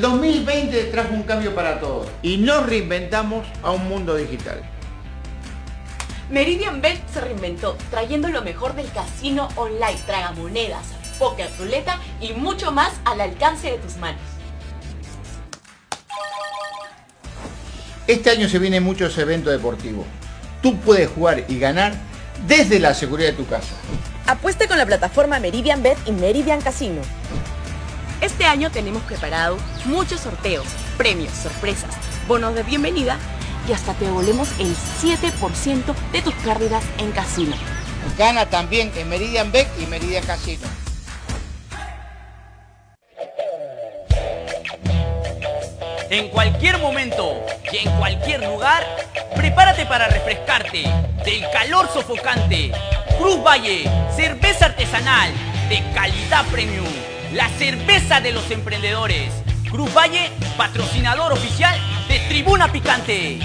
El 2020 trajo un cambio para todos y nos reinventamos a un mundo digital. Meridian Bet se reinventó, trayendo lo mejor del casino online, tragamonedas, poker, ruleta y mucho más al alcance de tus manos. Este año se vienen muchos eventos deportivos. Tú puedes jugar y ganar desde la seguridad de tu casa. Apueste con la plataforma Meridian Bet y Meridian Casino. Este año tenemos preparado muchos sorteos, premios, sorpresas, bonos de bienvenida y hasta te devolvemos el 7% de tus pérdidas en casino. Gana también en Meridian Bet y Meridian Casino. En cualquier momento y en cualquier lugar, prepárate para refrescarte del calor sofocante. Cruz Valle, cerveza artesanal de calidad premium, la cerveza de los emprendedores. Cruz Valle, patrocinador oficial de Tribuna Picante.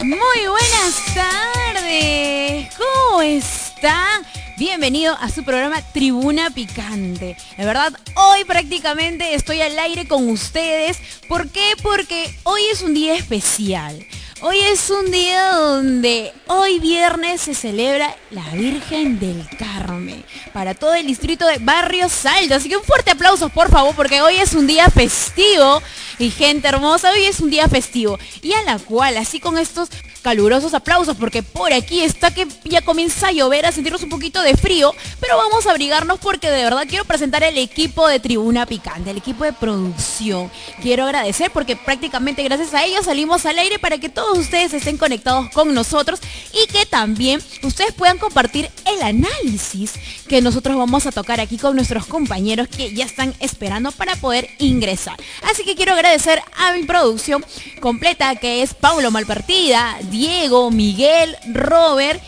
Muy buenas tardes. ¿Cómo están? Bienvenido a su programa Tribuna Picante. De verdad, hoy prácticamente estoy al aire con ustedes. ¿Por qué? Porque hoy es un día especial. Hoy es un día donde hoy viernes se celebra la Virgen del Carmen para todo el distrito de Barrio Salto. Así que un fuerte aplauso por favor porque hoy es un día festivo y gente hermosa, hoy es un día festivo y a la cual así con estos calurosos aplausos porque por aquí está que ya comienza a llover, a sentirnos un poquito de frío, pero vamos a abrigarnos porque de verdad quiero presentar el equipo de Tribuna Picante, el equipo de producción. Quiero agradecer porque prácticamente gracias a ellos salimos al aire para que todos ustedes estén conectados con nosotros y que también ustedes puedan compartir el análisis que nosotros vamos a tocar aquí con nuestros compañeros que ya están esperando para poder ingresar. Así que quiero agradecer a mi producción completa que es Paulo Malpartida, Diego, Miguel, Robert.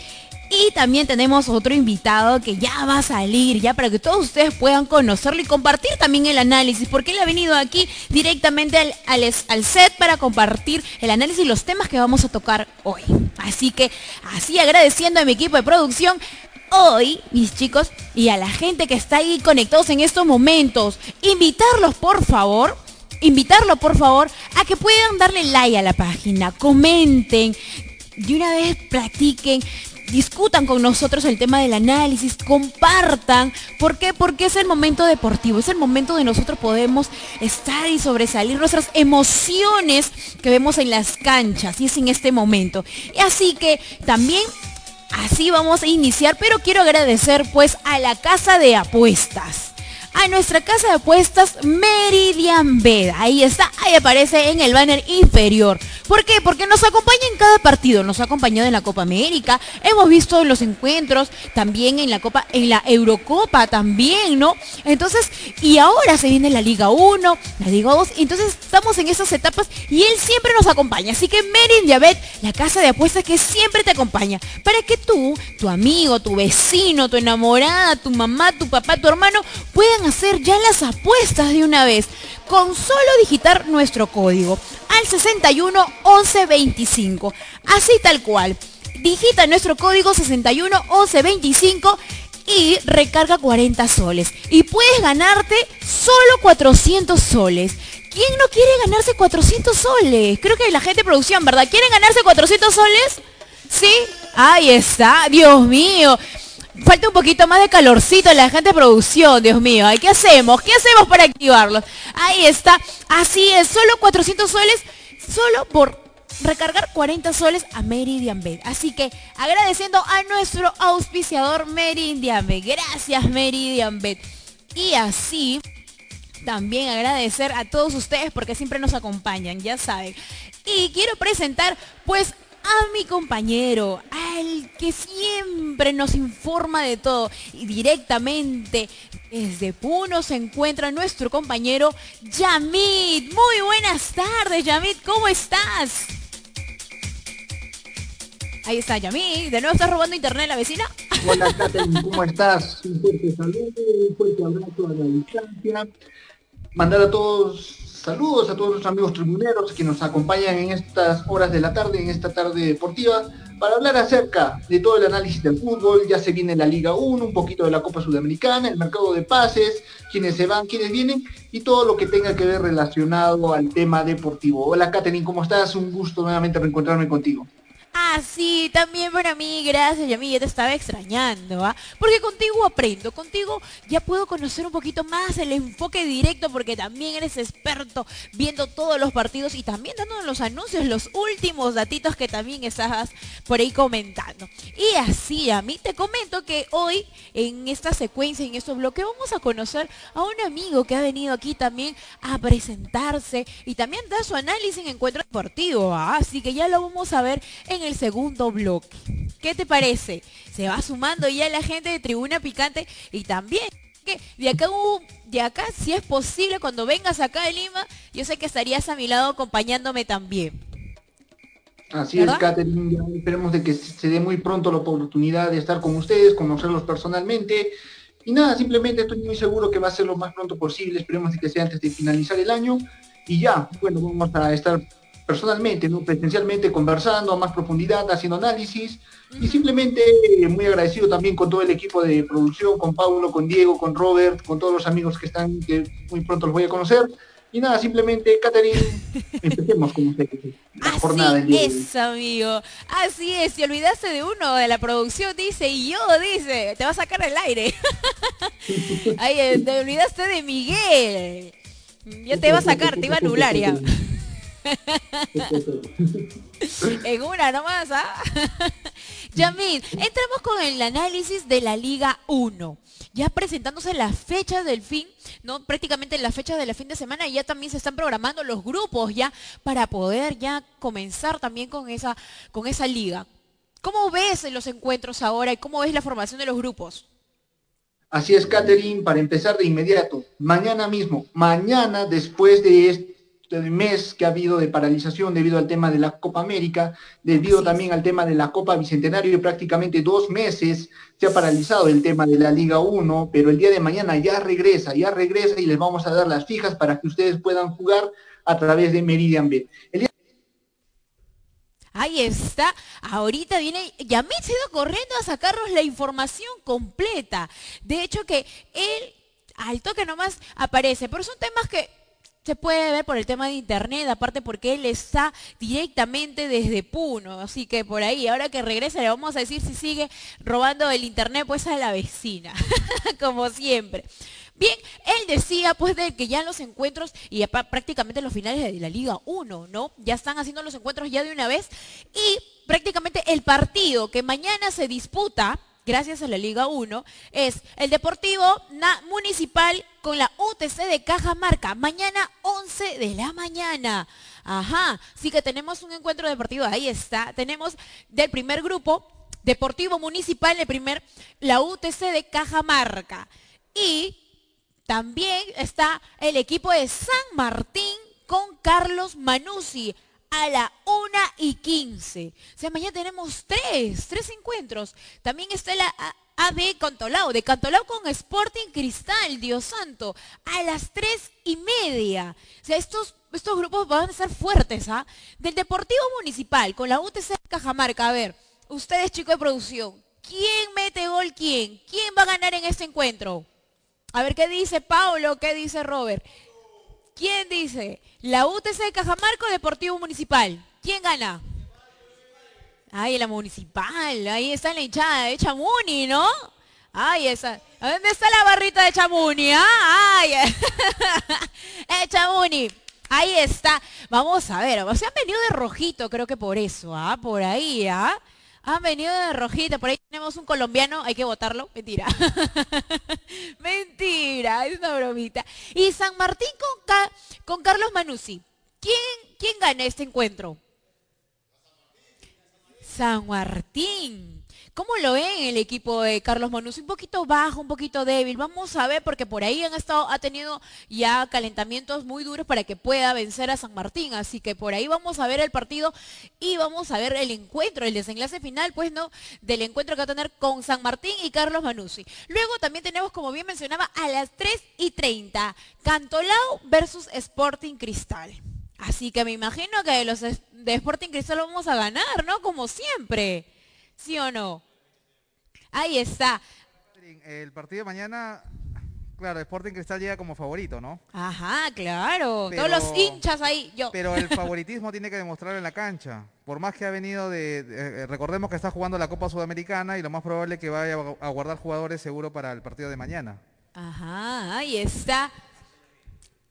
Y también tenemos otro invitado que ya va a salir, ya para que todos ustedes puedan conocerlo y compartir también el análisis, porque él ha venido aquí directamente al, al, set para compartir el análisis y los temas que vamos a tocar hoy. Así que, así agradeciendo a mi equipo de producción, hoy, mis chicos, y a la gente que está ahí conectados en estos momentos, invitarlos por favor invitarlo por favor a que puedan darle like a la página, comenten, de una vez platiquen, discutan con nosotros el tema del análisis, compartan. ¿Por qué? Porque es el momento deportivo, es el momento de nosotros podemos estar y sobresalir nuestras emociones que vemos en las canchas y es en este momento. Así que también así vamos a iniciar, pero quiero agradecer pues a la casa de apuestas a nuestra casa de apuestas Meridian Bed. Ahí está, ahí aparece en el banner inferior. ¿Por qué? Porque nos acompaña en cada partido, nos ha acompañado en la Copa América, hemos visto los encuentros, también en la Copa, en la Eurocopa también, ¿no? Entonces, y ahora se viene la Liga 1, la Liga 2, entonces estamos en esas etapas y él siempre nos acompaña. Así que Meridian Bed, la casa de apuestas que siempre te acompaña, para que tú, tu amigo, tu vecino, tu enamorada, tu mamá, tu papá, tu hermano, puedan hacer ya las apuestas de una vez con solo digitar nuestro código al 61 11 25. Así tal cual. Digita nuestro código 61 11 25 y recarga 40 soles. Y puedes ganarte solo 400 soles. ¿Quién no quiere ganarse 400 soles? Creo que la gente de producción, ¿verdad? ¿Quieren ganarse 400 soles? ¿Sí? Ahí está, Dios mío. Falta un poquito más de calorcito en la gente de producción, Dios mío. ¿Qué hacemos? ¿Qué hacemos para activarlos? Ahí está. Así es, solo 400 soles, solo por recargar 40 soles a Meridian Bed. Así que agradeciendo a nuestro auspiciador Meridian Bed. Gracias Meridian Bed. Y así también agradecer a todos ustedes porque siempre nos acompañan, ya saben. Y quiero presentar pues a mi compañero, al que siempre nos informa de todo y directamente desde Puno se encuentra nuestro compañero Yamit. Muy buenas tardes, Yamit, ¿cómo estás? Ahí está Yamit, ¿de nuevo estás robando internet la vecina? Hola, Catherine, ¿cómo estás? Un fuerte saludo, un fuerte abrazo a la distancia. Mandar a todos saludos a todos los amigos tribuneros que nos acompañan en estas horas de la tarde, en esta tarde deportiva, para hablar acerca de todo el análisis del fútbol. Ya se viene la Liga 1, un poquito de la Copa Sudamericana, el mercado de pases, quienes se van, quienes vienen y todo lo que tenga que ver relacionado al tema deportivo. Hola, Katherine, ¿cómo estás? Un gusto nuevamente reencontrarme contigo. Ah, sí, también para mí, gracias, y a mí ya te estaba extrañando, ¿ah? Porque contigo aprendo, contigo ya puedo conocer un poquito más el enfoque directo, porque también eres experto viendo todos los partidos y también dándonos los anuncios, los últimos datitos que también estabas por ahí comentando. Y así, a mí te comento que hoy, en esta secuencia, en este bloque, vamos a conocer a un amigo que ha venido aquí también a presentarse y también da su análisis en encuentro deportivo, ¿ah? Así que ya lo vamos a ver en el segundo bloque. ¿Qué te parece? Se va sumando ya la gente de Tribuna Picante y también que de acá, de acá, si es posible, cuando vengas acá de Lima, yo sé que estarías a mi lado acompañándome también. Así es, Catherine. Esperemos de que se dé muy pronto la oportunidad de estar con ustedes, conocerlos personalmente. Y nada, simplemente estoy muy seguro que va a ser lo más pronto posible. Esperemos de que sea antes de finalizar el año. Y ya, bueno, vamos a estar personalmente, ¿no? presencialmente, conversando a más profundidad, haciendo análisis y simplemente eh, muy agradecido también con todo el equipo de producción, con Paulo, con Diego, con Robert, con todos los amigos que están, que muy pronto los voy a conocer. Y nada, simplemente, Catherine, empecemos con usted la jornada día. Es, amigo. Así es, si olvidaste de uno de la producción, dice, y yo, dice, te va a sacar el aire. Ay, eh, te olvidaste de Miguel. Ya te va a sacar, te iba a anular ya. en una nomás, ¿ah? Yamil, entramos con el análisis de la Liga 1. Ya presentándose las fechas del fin, ¿no? Prácticamente las fechas de la fin de semana y ya también se están programando los grupos ya para poder ya comenzar también con esa, con esa liga. ¿Cómo ves los encuentros ahora y cómo ves la formación de los grupos? Así es, Catherine, para empezar de inmediato, mañana mismo, mañana después de este mes que ha habido de paralización debido al tema de la Copa América, debido también al tema de la Copa Bicentenario, y prácticamente dos meses se ha paralizado el tema de la Liga 1, pero el día de mañana ya regresa, ya regresa y les vamos a dar las fijas para que ustedes puedan jugar a través de Meridian Bet. Ahí está. Ahorita viene, ya me se ido corriendo a sacarnos la información completa. De hecho que él al toque nomás aparece, pero son temas que se puede ver por el tema de internet, aparte porque él está directamente desde Puno, así que por ahí, ahora que regresa le vamos a decir si sigue robando el internet pues a la vecina, como siempre. Bien, él decía pues de que ya los encuentros y prácticamente los finales de la Liga 1, ¿no? Ya están haciendo los encuentros ya de una vez y prácticamente el partido que mañana se disputa gracias a la Liga 1, es el Deportivo Municipal con la UTC de Cajamarca, mañana 11 de la mañana. Ajá, sí que tenemos un encuentro deportivo, ahí está. Tenemos del primer grupo, Deportivo Municipal, el primer, la UTC de Cajamarca. Y también está el equipo de San Martín con Carlos Manuzzi a la 1 y 15. O sea, mañana tenemos tres, tres encuentros. También está la AB Cantolao, de Cantolao con Sporting Cristal, Dios santo, a las 3 y media. O sea, estos, estos grupos van a ser fuertes, ¿ah? Del Deportivo Municipal con la UTC Cajamarca. A ver, ustedes chicos de producción, ¿quién mete gol quién? ¿Quién va a ganar en este encuentro? A ver qué dice Paulo, qué dice Robert. ¿Quién dice? La UTC de Cajamarca o Deportivo Municipal. ¿Quién gana? Ay, la municipal. Ahí está la hinchada de Chamuni, ¿no? Ay, esa. ¿Dónde está la barrita de Chamuni? ¿Ah? Ay, eh, Chamuni. Ahí está. Vamos a ver. Se han venido de rojito, creo que por eso, ¿ah? Por ahí, ¿ah? Han venido de rojita, por ahí tenemos un colombiano, hay que votarlo. Mentira. Mentira, es una bromita. Y San Martín con, con Carlos Manuzzi. ¿Quién, ¿Quién gana este encuentro? San Martín. ¿Cómo lo ven el equipo de Carlos Manus? Un poquito bajo, un poquito débil. Vamos a ver porque por ahí han estado, ha tenido ya calentamientos muy duros para que pueda vencer a San Martín. Así que por ahí vamos a ver el partido y vamos a ver el encuentro, el desenlace final, pues no, del encuentro que va a tener con San Martín y Carlos Manuzzi. Luego también tenemos, como bien mencionaba, a las 3 y 30, Cantolao versus Sporting Cristal. Así que me imagino que los de Sporting Cristal vamos a ganar, ¿no? Como siempre. ¿Sí o no? Ahí está. El partido de mañana, claro, Sporting Cristal llega como favorito, ¿no? Ajá, claro. Todos los hinchas ahí, yo. Pero el favoritismo tiene que demostrarlo en la cancha. Por más que ha venido de, eh, recordemos que está jugando la Copa Sudamericana y lo más probable es que vaya a guardar jugadores seguro para el partido de mañana. Ajá, ahí está.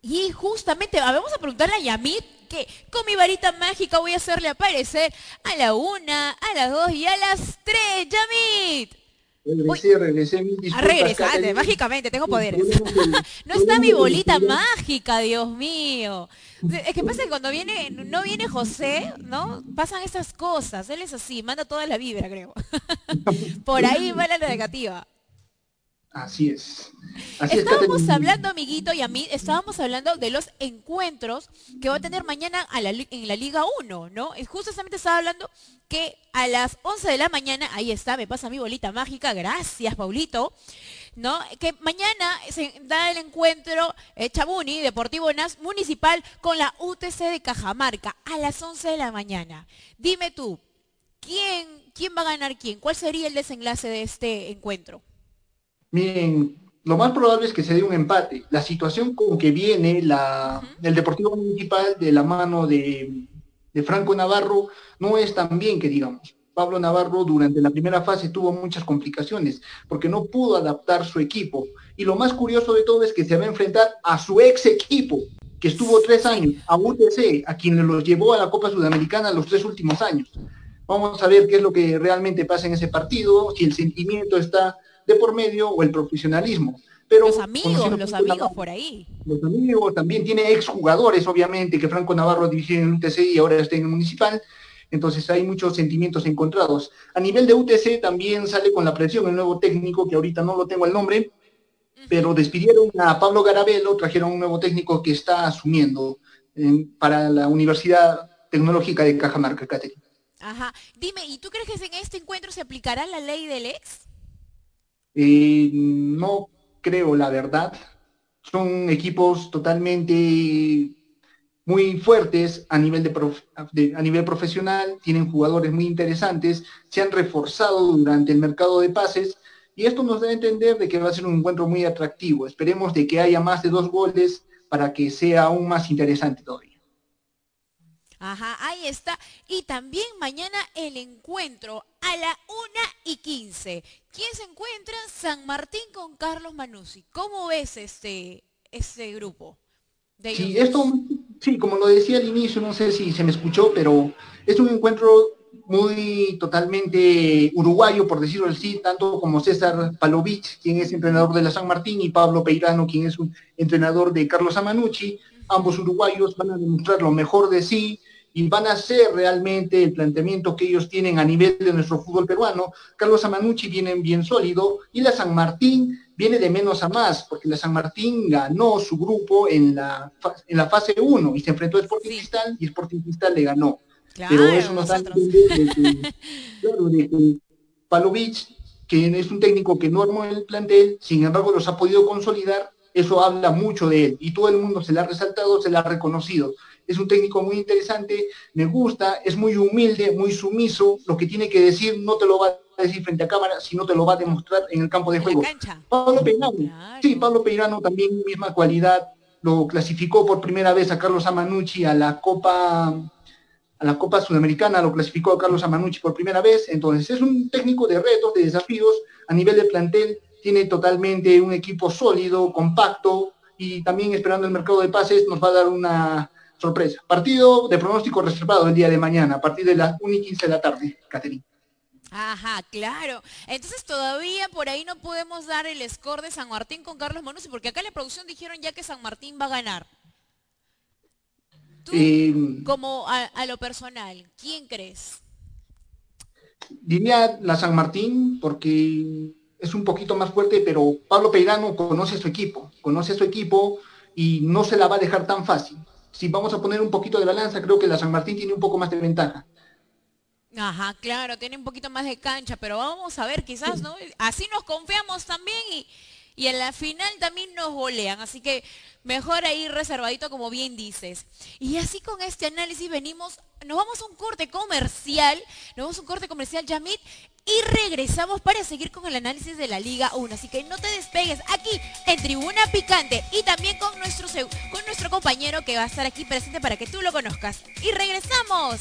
Y justamente, vamos a preguntarle a Yamit que con mi varita mágica voy a hacerle aparecer a la una, a las dos y a las tres. Yamit. Regresé, regresé, A regresar, mágicamente, tengo poderes. no está mi bolita mágica, Dios mío. Es que pasa que cuando viene, no viene José, ¿no? Pasan esas cosas. Él es así, manda toda la vibra, creo. Por ahí va la negativa. Así es. estábamos hablando, amiguito, y a mí, estábamos hablando de los encuentros que va a tener mañana en la Liga 1, ¿no? Justamente estaba hablando que a las 11 de la mañana, ahí está, me pasa mi bolita mágica, gracias, Paulito, ¿no? Que mañana se da el encuentro eh, Chabuni, Deportivo NAS Municipal, con la UTC de Cajamarca, a las 11 de la mañana. Dime tú, ¿quién, quién va a ganar quién? ¿Cuál sería el desenlace de este encuentro? Miren, lo más probable es que se dé un empate. La situación con que viene la, el Deportivo Municipal de la mano de, Franco Navarro no es tan bien que digamos. Pablo Navarro durante la primera fase tuvo muchas complicaciones porque no pudo adaptar su equipo. Y lo más curioso de todo es que se va a enfrentar a su ex equipo, que estuvo tres años, a UTC, a quien los llevó a la Copa Sudamericana los tres últimos años. Vamos a ver qué es lo que realmente pasa en ese partido, si el sentimiento está de por medio o el profesionalismo. Pero, los amigos, los amigos por ahí. Los amigos, también tiene exjugadores, obviamente, que Franco Navarro dirigió en UTC y ahora está en el Municipal. Entonces hay muchos sentimientos encontrados. A nivel de UTC también sale con la presión el nuevo técnico, que ahorita no lo tengo el nombre, pero despidieron a Pablo Garabelo, trajeron un nuevo técnico que está asumiendo para la Universidad Tecnológica de Cajamarca, Caterina. Ajá. Dime, ¿y tú crees que en este encuentro se aplicará la ley del ex? Eh, no creo, la verdad. Son equipos totalmente muy fuertes a nivel, de, a nivel profesional, tienen jugadores muy interesantes, se han reforzado durante el mercado de pases y esto nos da a entender de que va a ser un encuentro muy atractivo. Esperemos de que haya más de dos goles para que sea aún más interesante todavía. Ajá, ahí está. Y también mañana el encuentro a la 1 y 15. ¿Quién se encuentra? San Martín con Carlos Manuzzi. ¿Cómo ves este, este grupo? sí, esto, sí, como lo decía al inicio, no sé si se me escuchó, pero es un encuentro muy totalmente uruguayo, por decirlo así, tanto como César Palovich, quien es entrenador de la San Martín, y Pablo Peirano, quien es un entrenador de Carlos Amanucci. Ambos uruguayos van a demostrar lo mejor de sí, y van a hacer realmente el planteamiento que ellos tienen a nivel de nuestro fútbol peruano. Carlos Amanucci viene bien sólido y la San Martín viene de menos a más, porque la San Martín ganó su grupo en la, en la fase 1 y se enfrentó a Sporting Cristal y Sporting Cristal le ganó. Pero eso nos da a entender de que, Palovich, que es un técnico que no armó el plantel, sin embargo los ha podido consolidar, eso habla mucho de él y todo el mundo se le ha resaltado, se le ha reconocido es un técnico muy interesante, me gusta, es muy humilde, muy sumiso, lo que tiene que decir no te lo va a decir frente a cámara, sino te lo va a demostrar en el campo de juego. Pablo Peirano, sí, Pablo Peirano también misma cualidad, lo clasificó por primera vez a Carlos Amanucci a la Copa a la Copa Sudamericana, lo clasificó a Carlos Amanucci por primera vez, entonces es un técnico de retos, de desafíos, a nivel de plantel, tiene totalmente un equipo sólido, compacto, y también esperando el mercado de pases nos va a dar una sorpresa. Partido de pronóstico reservado el día de mañana, a partir de las 1 y 15 de la tarde, Caterina. Ajá, claro. Entonces todavía por ahí no podemos dar el score de San Martín con Carlos Manucci, porque acá en la producción dijeron ya que San Martín va a ganar. Tú, eh, como a, lo personal, ¿quién crees? Diría la San Martín porque es un poquito más fuerte, pero Pablo Peirano conoce a su equipo, conoce a su equipo y no se la va a dejar tan fácil. Si vamos a poner un poquito de balanza, creo que la San Martín tiene un poco más de ventaja. Ajá, claro, tiene un poquito más de cancha, pero vamos a ver, quizás, ¿no? Así nos confiamos también y, y en la final también nos golean, así que mejor ahí reservadito como bien dices. Y así con este análisis venimos, nos vamos a un corte comercial, nos vamos a un corte comercial, Yamit, y regresamos para seguir con el análisis de la Liga 1. Así que no te despegues aquí en Tribuna Picante y también con nuestro, con nuestro compañero que va a estar aquí presente para que tú lo conozcas. Y regresamos.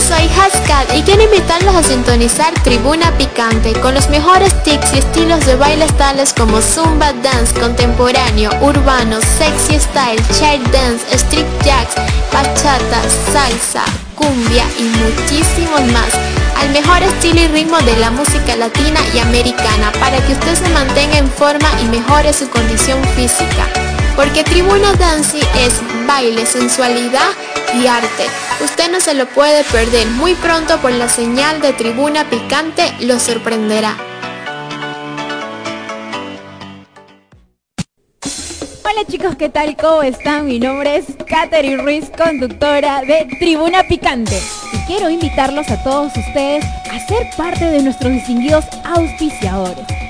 Soy Hascat y quiero invitarlos a sintonizar Tribuna Picante con los mejores tics y estilos de bailes tales como Zumba Dance, contemporáneo, urbano, sexy style, child dance, street jacks, bachata, salsa, cumbia y muchísimos más al mejor estilo y ritmo de la música latina y americana para que usted se mantenga en forma y mejore su condición física. Porque Tribuna Dance es baile, sensualidad y arte. Usted no se lo puede perder. Muy pronto por la señal de Tribuna Picante lo sorprenderá. Hola chicos, ¿qué tal? ¿Cómo están? Mi nombre es Katherine Ruiz, conductora de Tribuna Picante. Y quiero invitarlos a todos ustedes a ser parte de nuestros distinguidos auspiciadores.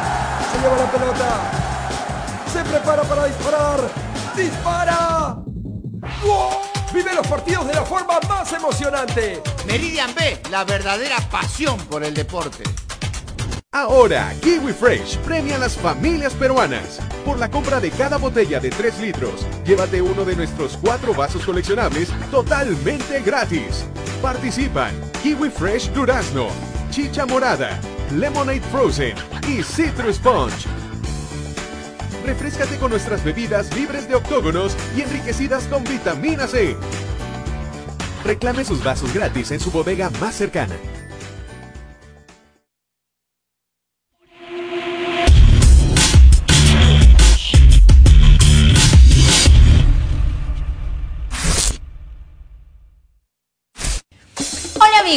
Se lleva la pelota se prepara para disparar. ¡Dispara! Vive los partidos de la forma más emocionante. Meridian B, la verdadera pasión por el deporte. Ahora, Kiwi Fresh premia a las familias peruanas. Por la compra de cada botella de 3 litros, llévate uno de nuestros cuatro vasos coleccionables totalmente gratis. Participan Kiwi Fresh Durazno, Chicha Morada, Lemonade Frozen y Citrus Sponge. Refrescate con nuestras bebidas libres de octógonos y enriquecidas con vitamina C. Reclame sus vasos gratis en su bodega más cercana.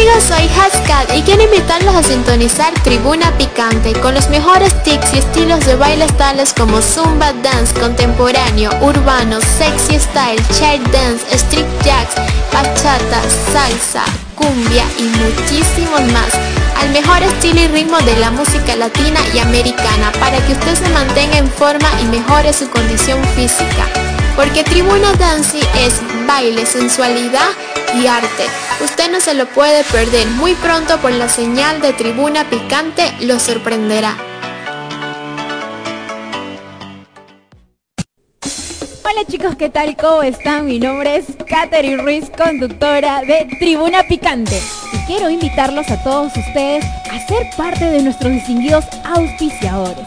Amigos, soy Hascat y quiero invitarlos a sintonizar Tribuna Picante con los mejores tics y estilos de bailes tales como Zumba Dance, contemporáneo, urbano, sexy style, chair dance, street jacks, bachata, salsa, cumbia y muchísimos más al mejor estilo y ritmo de la música latina y americana para que usted se mantenga en forma y mejore su condición física. Porque Tribuna Dancing es baile, sensualidad y arte. Usted no se lo puede perder. Muy pronto por la señal de Tribuna Picante lo sorprenderá. Hola chicos, ¿qué tal? ¿Cómo están? Mi nombre es Katherine Ruiz, conductora de Tribuna Picante. Y quiero invitarlos a todos ustedes a ser parte de nuestros distinguidos auspiciadores.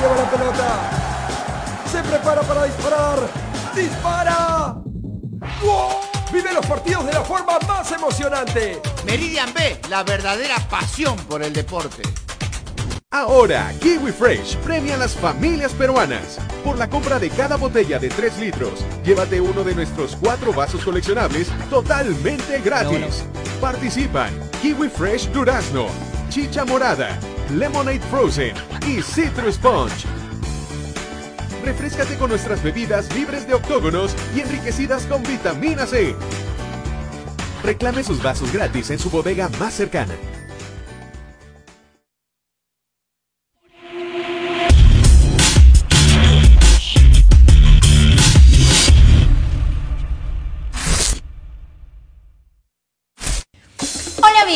Lleva la pelota. Se prepara para disparar. ¡Dispara! ¡Gol! Vive los partidos de la forma más emocionante. Meridian B, la verdadera pasión por el deporte. Ahora, Kiwi Fresh premia a las familias peruanas. Por la compra de cada botella de 3 litros, llévate uno de nuestros cuatro vasos coleccionables totalmente gratis. Participan Kiwi Fresh Durazno, Chicha Morada, Lemonade Frozen y Citrus Punch. Refrescate con nuestras bebidas libres de octógonos y enriquecidas con vitamina C. Reclame sus vasos gratis en su bodega más cercana.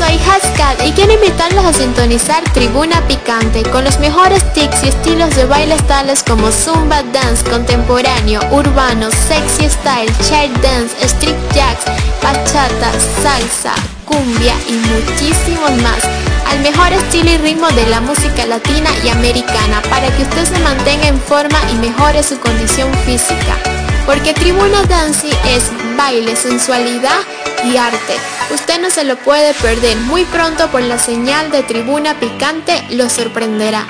Soy Hascat y quiero invitarlos a sintonizar Tribuna Picante con los mejores tics y estilos de bailes tales como Zumba Dance, contemporáneo, urbano, sexy style, chair dance, street jacks, bachata, salsa, cumbia y muchísimos más al mejor estilo y ritmo de la música latina y americana para que usted se mantenga en forma y mejore su condición física. Porque Tribuna Dancing es baile, sensualidad y arte. Usted no se lo puede perder. Muy pronto por la señal de Tribuna Picante lo sorprenderá.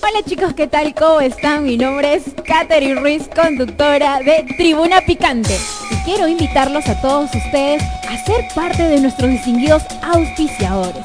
Hola chicos, ¿qué tal? ¿Cómo están? Mi nombre es Katherine Ruiz, conductora de Tribuna Picante. Y quiero invitarlos a todos ustedes a ser parte de nuestros distinguidos auspiciadores.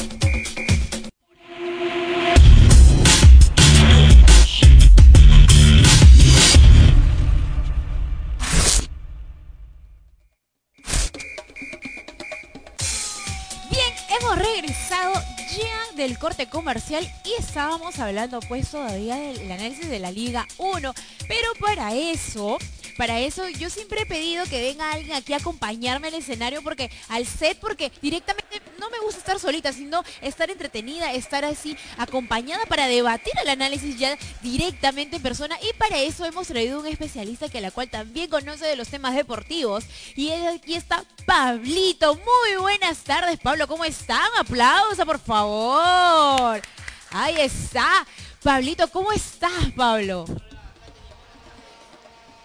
Del corte comercial y estábamos hablando pues todavía del análisis de la Liga 1. Pero para eso para eso yo siempre he pedido que venga alguien aquí a acompañarme al escenario porque al set, porque directamente no me gusta estar solita, sino estar entretenida, estar así acompañada para debatir el análisis ya directamente en persona. Y para eso hemos traído un especialista que la cual también conoce de los temas deportivos. Y aquí está Pablito. Muy buenas tardes, Pablo. ¿Cómo están? Aplauso, por favor. Ahí está. Pablito, ¿cómo estás, Pablo?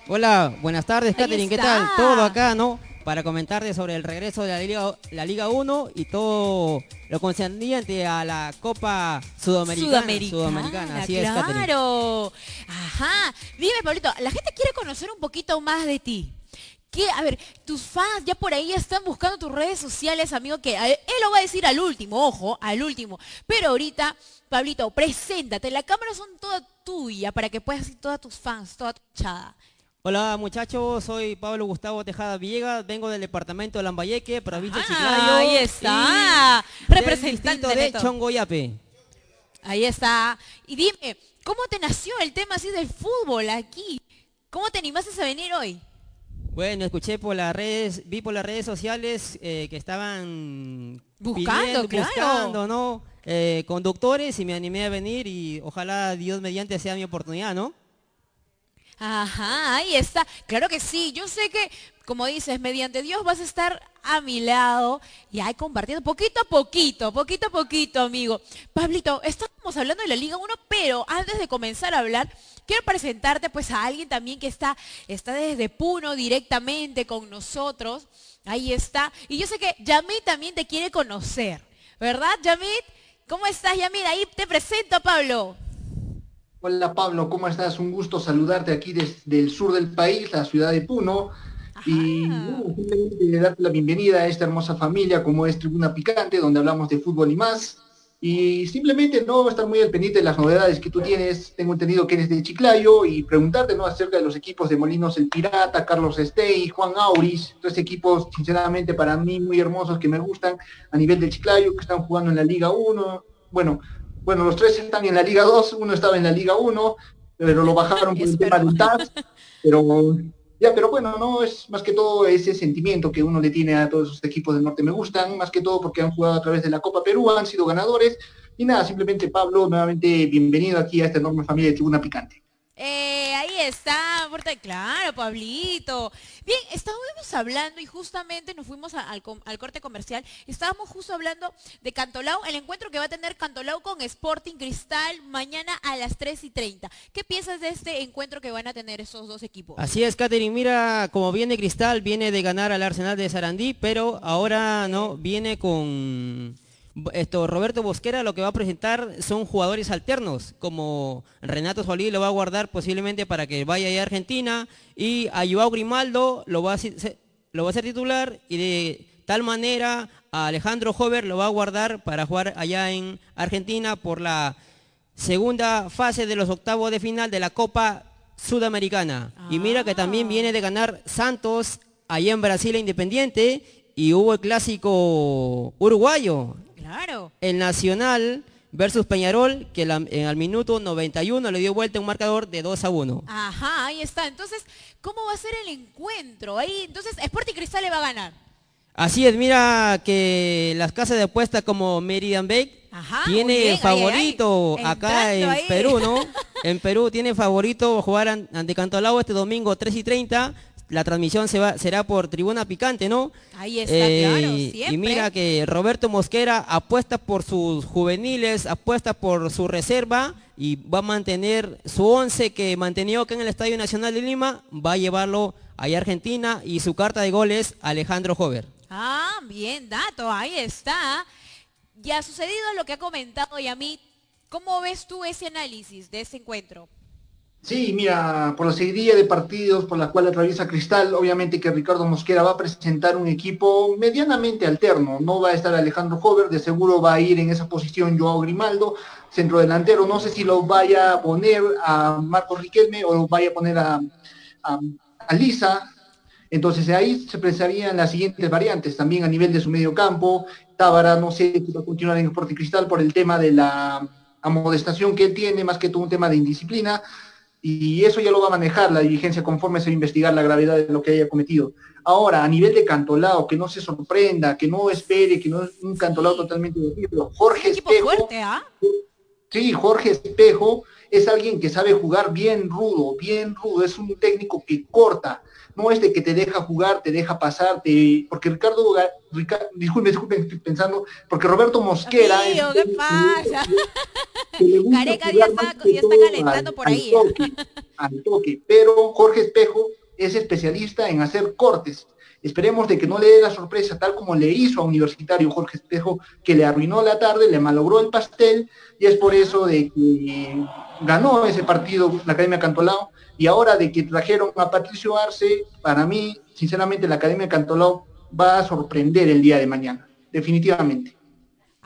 Hola, buenas tardes, Katherine. ¿Qué tal? Todo acá, ¿no? Para comentarte sobre el regreso de la Liga, la Liga 1 y todo lo concerniente a la Copa Sudamericana. Sudamericana, así claro. Ajá. Dime, Pablito, la gente quiere conocer un poquito más de ti. ¿Qué? A ver, tus fans ya por ahí están buscando tus redes sociales, amigo, que él lo va a decir al último, ojo, al último. Pero ahorita, Pablito, preséntate. La cámara son toda tuya para que puedas ir todas tus fans, toda tu chada. Hola muchachos, soy Pablo Gustavo Tejada Villegas, vengo del departamento de Lambayeque, provincia de Chiclayo. Ahí está, representante de Chongoyape. Ahí está. Y dime, ¿cómo te nació el tema así del fútbol aquí? ¿Cómo te animaste a venir hoy? Bueno, escuché por las redes, vi por las redes sociales eh, que estaban buscando, buscando, ¿no? Eh, conductores y me animé a venir y ojalá Dios mediante sea mi oportunidad, ¿no? Ajá, ahí está. Claro que sí. Yo sé que, como dices, mediante Dios vas a estar a mi lado y ahí compartiendo poquito a poquito, poquito a poquito, amigo. Pablito, estamos hablando de la Liga 1, pero antes de comenzar a hablar, quiero presentarte pues a alguien también que está, está desde Puno directamente con nosotros. Ahí está. Y yo sé que Yamit también te quiere conocer. ¿Verdad, Yamit? ¿Cómo estás, Yamit? Ahí te presento, Pablo. Hola Pablo, ¿cómo estás? Un gusto saludarte aquí desde el sur del país, la ciudad de Puno. Y uh, simplemente darte la bienvenida a esta hermosa familia como es Tribuna Picante, donde hablamos de fútbol y más. Y simplemente no estar muy al pendiente de las novedades que tú tienes. Tengo entendido que eres de Chiclayo y preguntarte ¿no? acerca de los equipos de Molinos El Pirata, Carlos Estey, Juan Auris, tres equipos sinceramente para mí muy hermosos que me gustan a nivel de Chiclayo, que están jugando en la Liga 1. Bueno, bueno, los tres están en la Liga 2, uno estaba en la Liga 1, pero lo bajaron por el tema del TAS, pero ya, pero bueno, no es más que todo ese sentimiento que uno le tiene a todos esos equipos del norte. Me gustan más que todo porque han jugado a través de la Copa Perú, han sido ganadores. Y nada, simplemente Pablo, nuevamente bienvenido aquí a esta enorme familia de Tribuna Picante. Eh, ahí está, claro, Pablito. Bien, estábamos hablando y justamente nos fuimos al, corte comercial. Estábamos justo hablando de Cantolao, el encuentro que va a tener Cantolao con Sporting Cristal mañana a las 3 y 30. ¿Qué piensas de este encuentro que van a tener esos dos equipos? Así es, Catherine. Mira, como viene Cristal, viene de ganar al Arsenal de Sarandí, pero ahora no, viene con esto, Roberto Bosquera lo que va a presentar son jugadores alternos, como Renato Solí lo va a guardar posiblemente para que vaya a Argentina y a Grimaldo lo va a, lo hacer titular y de tal manera a Alejandro Hover lo va a guardar para jugar allá en Argentina por la segunda fase de los octavos de final de la Copa Sudamericana. Y mira que también viene de ganar Santos allá en Brasil Independiente y hubo el clásico uruguayo el Nacional versus Peñarol, que en al minuto 91 le dio vuelta un marcador de 2 a 1. Ajá, ahí está. Entonces, ¿cómo va a ser el encuentro? Ahí, entonces, Sporting Cristal le va a ganar. Así es, mira que las casas de apuesta como Meridian Bay tiene favorito acá en Perú, ¿no? en Perú tiene favorito jugar ante Cantolao este domingo 3 y 30 la transmisión se va, será por Tribuna Picante, ¿no? Ahí está, claro, siempre. Y mira que Roberto Mosquera apuesta por sus juveniles, apuesta por su reserva y va a mantener su once que mantenió acá en el Estadio Nacional de Lima, va a llevarlo a Argentina y su carta de goles Alejandro Jover. Ah, bien, dato, ahí está. Ya ha sucedido lo que ha comentado Yamit. ¿Cómo ves tú ese análisis de ese encuentro? Sí, mira, por la seguidilla de partidos por la cual atraviesa Cristal, obviamente que Ricardo Mosquera va a presentar un equipo medianamente alterno. No va a estar Alejandro Hover, de seguro va a ir en esa posición Joao Grimaldo, centro delantero. No sé si lo vaya a poner a Marcos Riquelme o lo vaya a poner a, a, Lisa. Entonces ahí se pensarían las siguientes variantes, también a nivel de su medio campo, Tábara no sé si va a continuar en Sporting Cristal por el tema de la amodestación que él tiene, más que todo un tema de indisciplina, y eso ya lo va a manejar la dirigencia conforme se va a investigar la gravedad de lo que haya cometido. Ahora, a nivel de Cantolao, que no se sorprenda, que no espere, que no es un Cantolao totalmente pero Jorge Espejo. ¿ah? Sí, Jorge Espejo es alguien que sabe jugar bien rudo, bien rudo, es un técnico que corta, no es de que te deja jugar, te deja pasar, porque Ricardo, disculpen, disculpen, estoy pensando, porque Roberto Mosquera... Amigo, ¿qué pasa? Careca ya está, ya está calentando por ahí. al toque, pero Jorge Espejo es especialista en hacer cortes. Esperemos de que no le dé la sorpresa, tal como le hizo a Universitario Jorge Espejo, que le arruinó la tarde, le malogró el pastel, y es por eso de que ganó ese partido la Academia Cantolao, y ahora de que trajeron a Patricio Arce, para mí, sinceramente, la Academia Cantolao va a sorprender el día de mañana, definitivamente.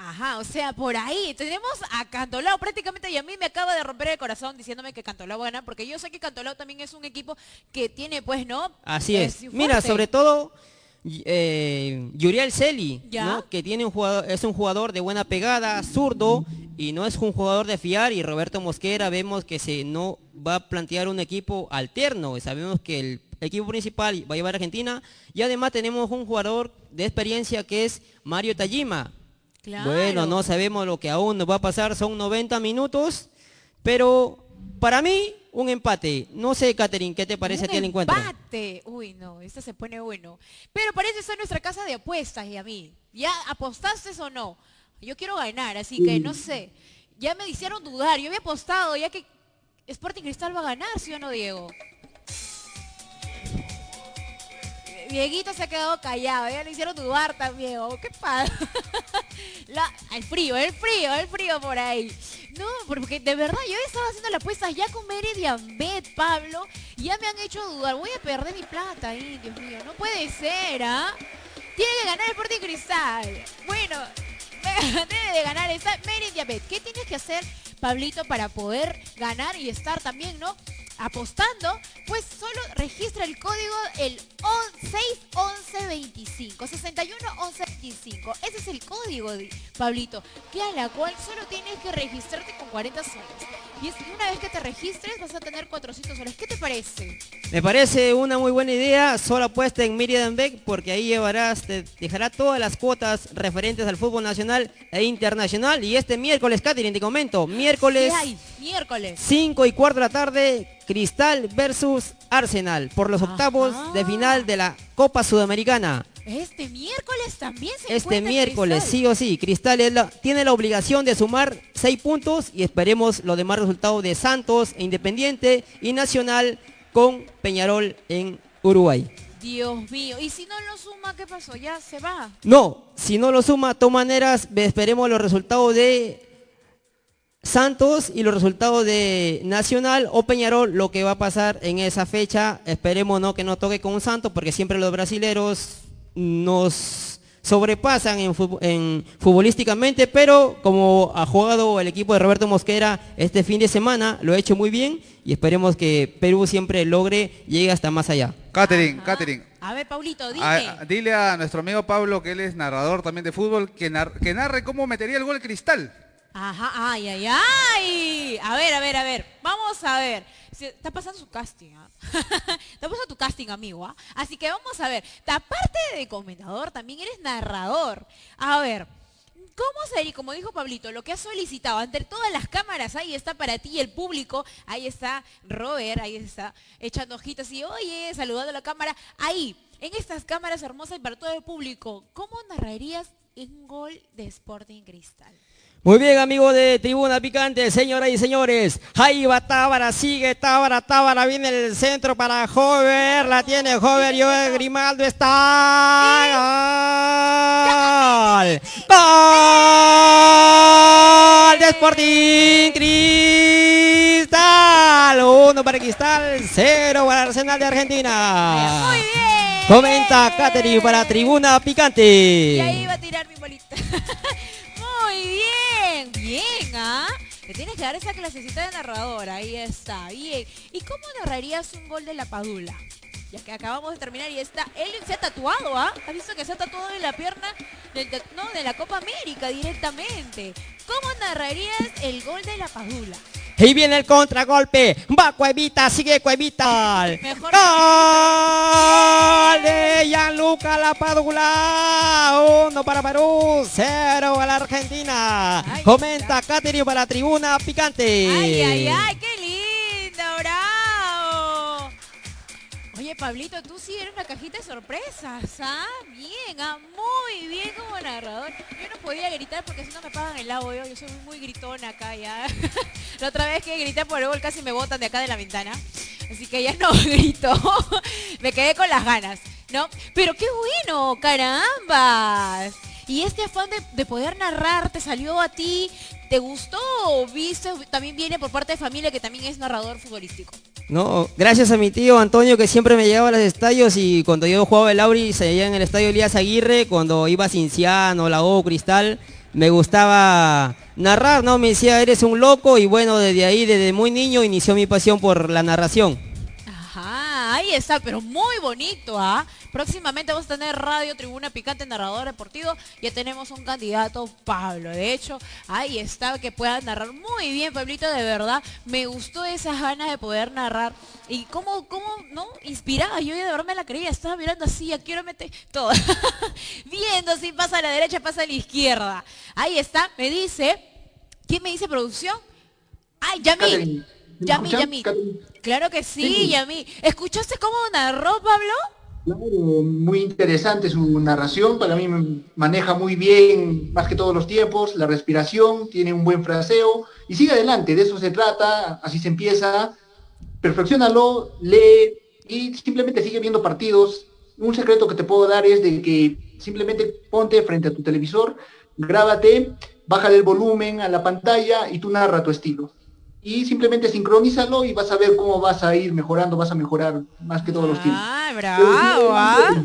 Ajá, o sea, por ahí tenemos a Cantolao prácticamente y a mí me acaba de romper el corazón diciéndome que Cantolao va a ganar porque yo sé que Cantolao también es un equipo que tiene, pues, ¿no? Así es. Mira, sobre todo eh, Yuriel Celi, ¿no? que tiene un jugador, es un jugador de buena pegada, zurdo, y no es un jugador de fiar, y Roberto Mosquera vemos que se no va a plantear un equipo alterno, sabemos que el equipo principal va a llevar a Argentina, y además tenemos un jugador de experiencia que es Mario Tajima, bueno, no sabemos lo que aún nos va a pasar, son 90 minutos, pero para mí un empate. No sé, Catherine, ¿qué te parece a ti el encuentro? empate. Uy, no, este se pone bueno. Pero parece ser nuestra casa de apuestas y a mí. ¿Ya apostaste o no? Yo quiero ganar, así que no sé. Ya me hicieron dudar. Yo había apostado ya que Sporting Cristal va a ganar, ¿sí o no, Diego? Dieguito se ha quedado callado, ya le hicieron dudar también, oh, ¿qué pasa? el frío, el frío, el frío por ahí. No, porque de verdad yo estaba haciendo la apuesta ya con Meridian Bet, Pablo, ya me han hecho dudar, voy a perder mi plata ahí, Dios mío, no puede ser, ¿ah? Tiene que ganar el Sporting Cristal. Bueno, debe de ganar esta Meridian Bet. ¿Qué tienes que hacer, Pablito, para poder ganar y estar también, ¿no? apostando, pues solo registra el código el 61125, 611125. Ese es el código, Pablito, que a la cual solo tienes que registrarte con 40 soles. Y es una vez que te registres vas a tener 400 soles. ¿Qué te parece? Me parece una muy buena idea. Solo apuesta en Miriam Beck porque ahí llevarás, te dejará todas las cuotas referentes al fútbol nacional e internacional. Y este miércoles, Catherine, te comento, miércoles... Miércoles. 5 y cuarto de la tarde, Cristal versus Arsenal por los octavos de final de la Copa Sudamericana. Este miércoles también se Este miércoles, sí o sí. Cristal tiene la obligación de sumar seis puntos y esperemos los demás resultados de Santos, e Independiente y Nacional con Peñarol en Uruguay. Dios mío, y si no lo suma, ¿qué pasó? ¿Ya se va? No, si no lo suma, de todas maneras, esperemos los resultados de Santos y los resultados de Nacional o Peñarol, lo que va a pasar en esa fecha. Esperemos no que no toque con un Santos, porque siempre los brasileros nos sobrepasan en, futbolísticamente, pero como ha jugado el equipo de Roberto Mosquera este fin de semana, lo ha hecho muy bien y esperemos que Perú siempre logre llegue hasta más allá. Catherine, Catherine. A ver, Paulito, dile. dile a nuestro amigo Pablo, que él es narrador también de fútbol, que, que narre cómo metería el gol Cristal. Ajá, ay, ay, ay. A ver, a ver, a ver. Vamos a ver. Está pasando su casting, ¿ah? Está pasando tu casting, amigo, ¿ah? Así que vamos a ver. Aparte de comentador, también eres narrador. A ver, ¿Cómo sería, como dijo Pablito, lo que has solicitado ante todas las cámaras? Ahí está para ti el público, ahí está Robert, ahí está echando ojitos y oye, saludando a la cámara. Ahí, en estas cámaras hermosas y para todo el público, ¿cómo narrarías un gol de Sporting Cristal? Muy bien, amigo de Tribuna Picante, señoras y señores. Ahí va Tábara, sigue Tábara, Tábara viene el centro para Jover, la tiene Jover, yo Grimaldo está. ¡Gol! ¡Gol! De Sporting Cristal. Uno para Cristal, cero para Arsenal de Argentina. Muy bien. Comenta Katherine para Tribuna Picante. Y ahí va a tirar mi bolita. Muy bien, bien, ¿ah? Te tienes que dar esa clasecita de narrador, ahí está, bien. ¿Y cómo narrarías un gol de la Padula? ya que acabamos de terminar y está, él se ha tatuado, ¿ah? ¿Has visto que se ha tatuado en la pierna no, de la Copa América directamente? ¿Cómo narrarías el gol de la Padula? Y viene el contragolpe. Va Cuevita, sigue Cuevita. Mejor ¡Gol de Gianluca Lapadula! Uno para Perú, cero a la Argentina. Comenta Caterio para Tribuna Picante. Ay, ay, ay, qué lindo, Oye, Pablito, tú sí eres una cajita de sorpresas, ¿ah? Bien, ¿ah? Muy bien como narrador. Yo no podía gritar porque si no me pagan el agua, yo, soy muy gritona acá ya. La otra vez que grité por el gol casi me botan de acá de la ventana. Así que ya no grito. me quedé con las ganas, ¿no? Pero qué bueno, carambas. Y este afán de, poder narrar te salió a ti, ¿te gustó o viste? También viene por parte de familia que también es narrador futbolístico. No, gracias a mi tío Antonio que siempre me llevaba a los estadios y cuando yo jugaba el Auri se allá en el estadio Elías Aguirre, cuando iba a Cinciano, La O, Cristal, me gustaba narrar, ¿no? Me decía, eres un loco y bueno, desde ahí, desde muy niño, inició mi pasión por la narración. Ahí está, pero muy bonito, ¿ah? Próximamente vamos a tener Radio Tribuna Picante Narrador Deportivo. Ya tenemos un candidato, Pablo. De hecho, ahí está, que pueda narrar muy bien, Pablito, de verdad. Me gustó esas ganas de poder narrar. Y cómo, cómo, ¿no? Inspirada. Yo de verdad me la creía. Estaba mirando así, ya quiero meter todo. Viendo si pasa a la derecha, pasa a la izquierda. Ahí está, me dice. ¿Quién me dice producción? Ay, Yami. Yami, Yami. Claro que sí, Yami. ¿Escuchaste cómo narró Pablo? muy interesante su narración, para mí maneja muy bien, más que todos los tiempos, la respiración, tiene un buen fraseo y sigue adelante, de eso se trata, así se empieza, perfeccionalo, lee y simplemente sigue viendo partidos. Un secreto que te puedo dar es de que simplemente ponte frente a tu televisor, grábate, bájale el volumen a la pantalla y tú narra tu estilo y simplemente sincronízalo y vas a ver cómo vas a ir mejorando, vas a mejorar más que todos los tiempos. Ah, bravo, ¿ah?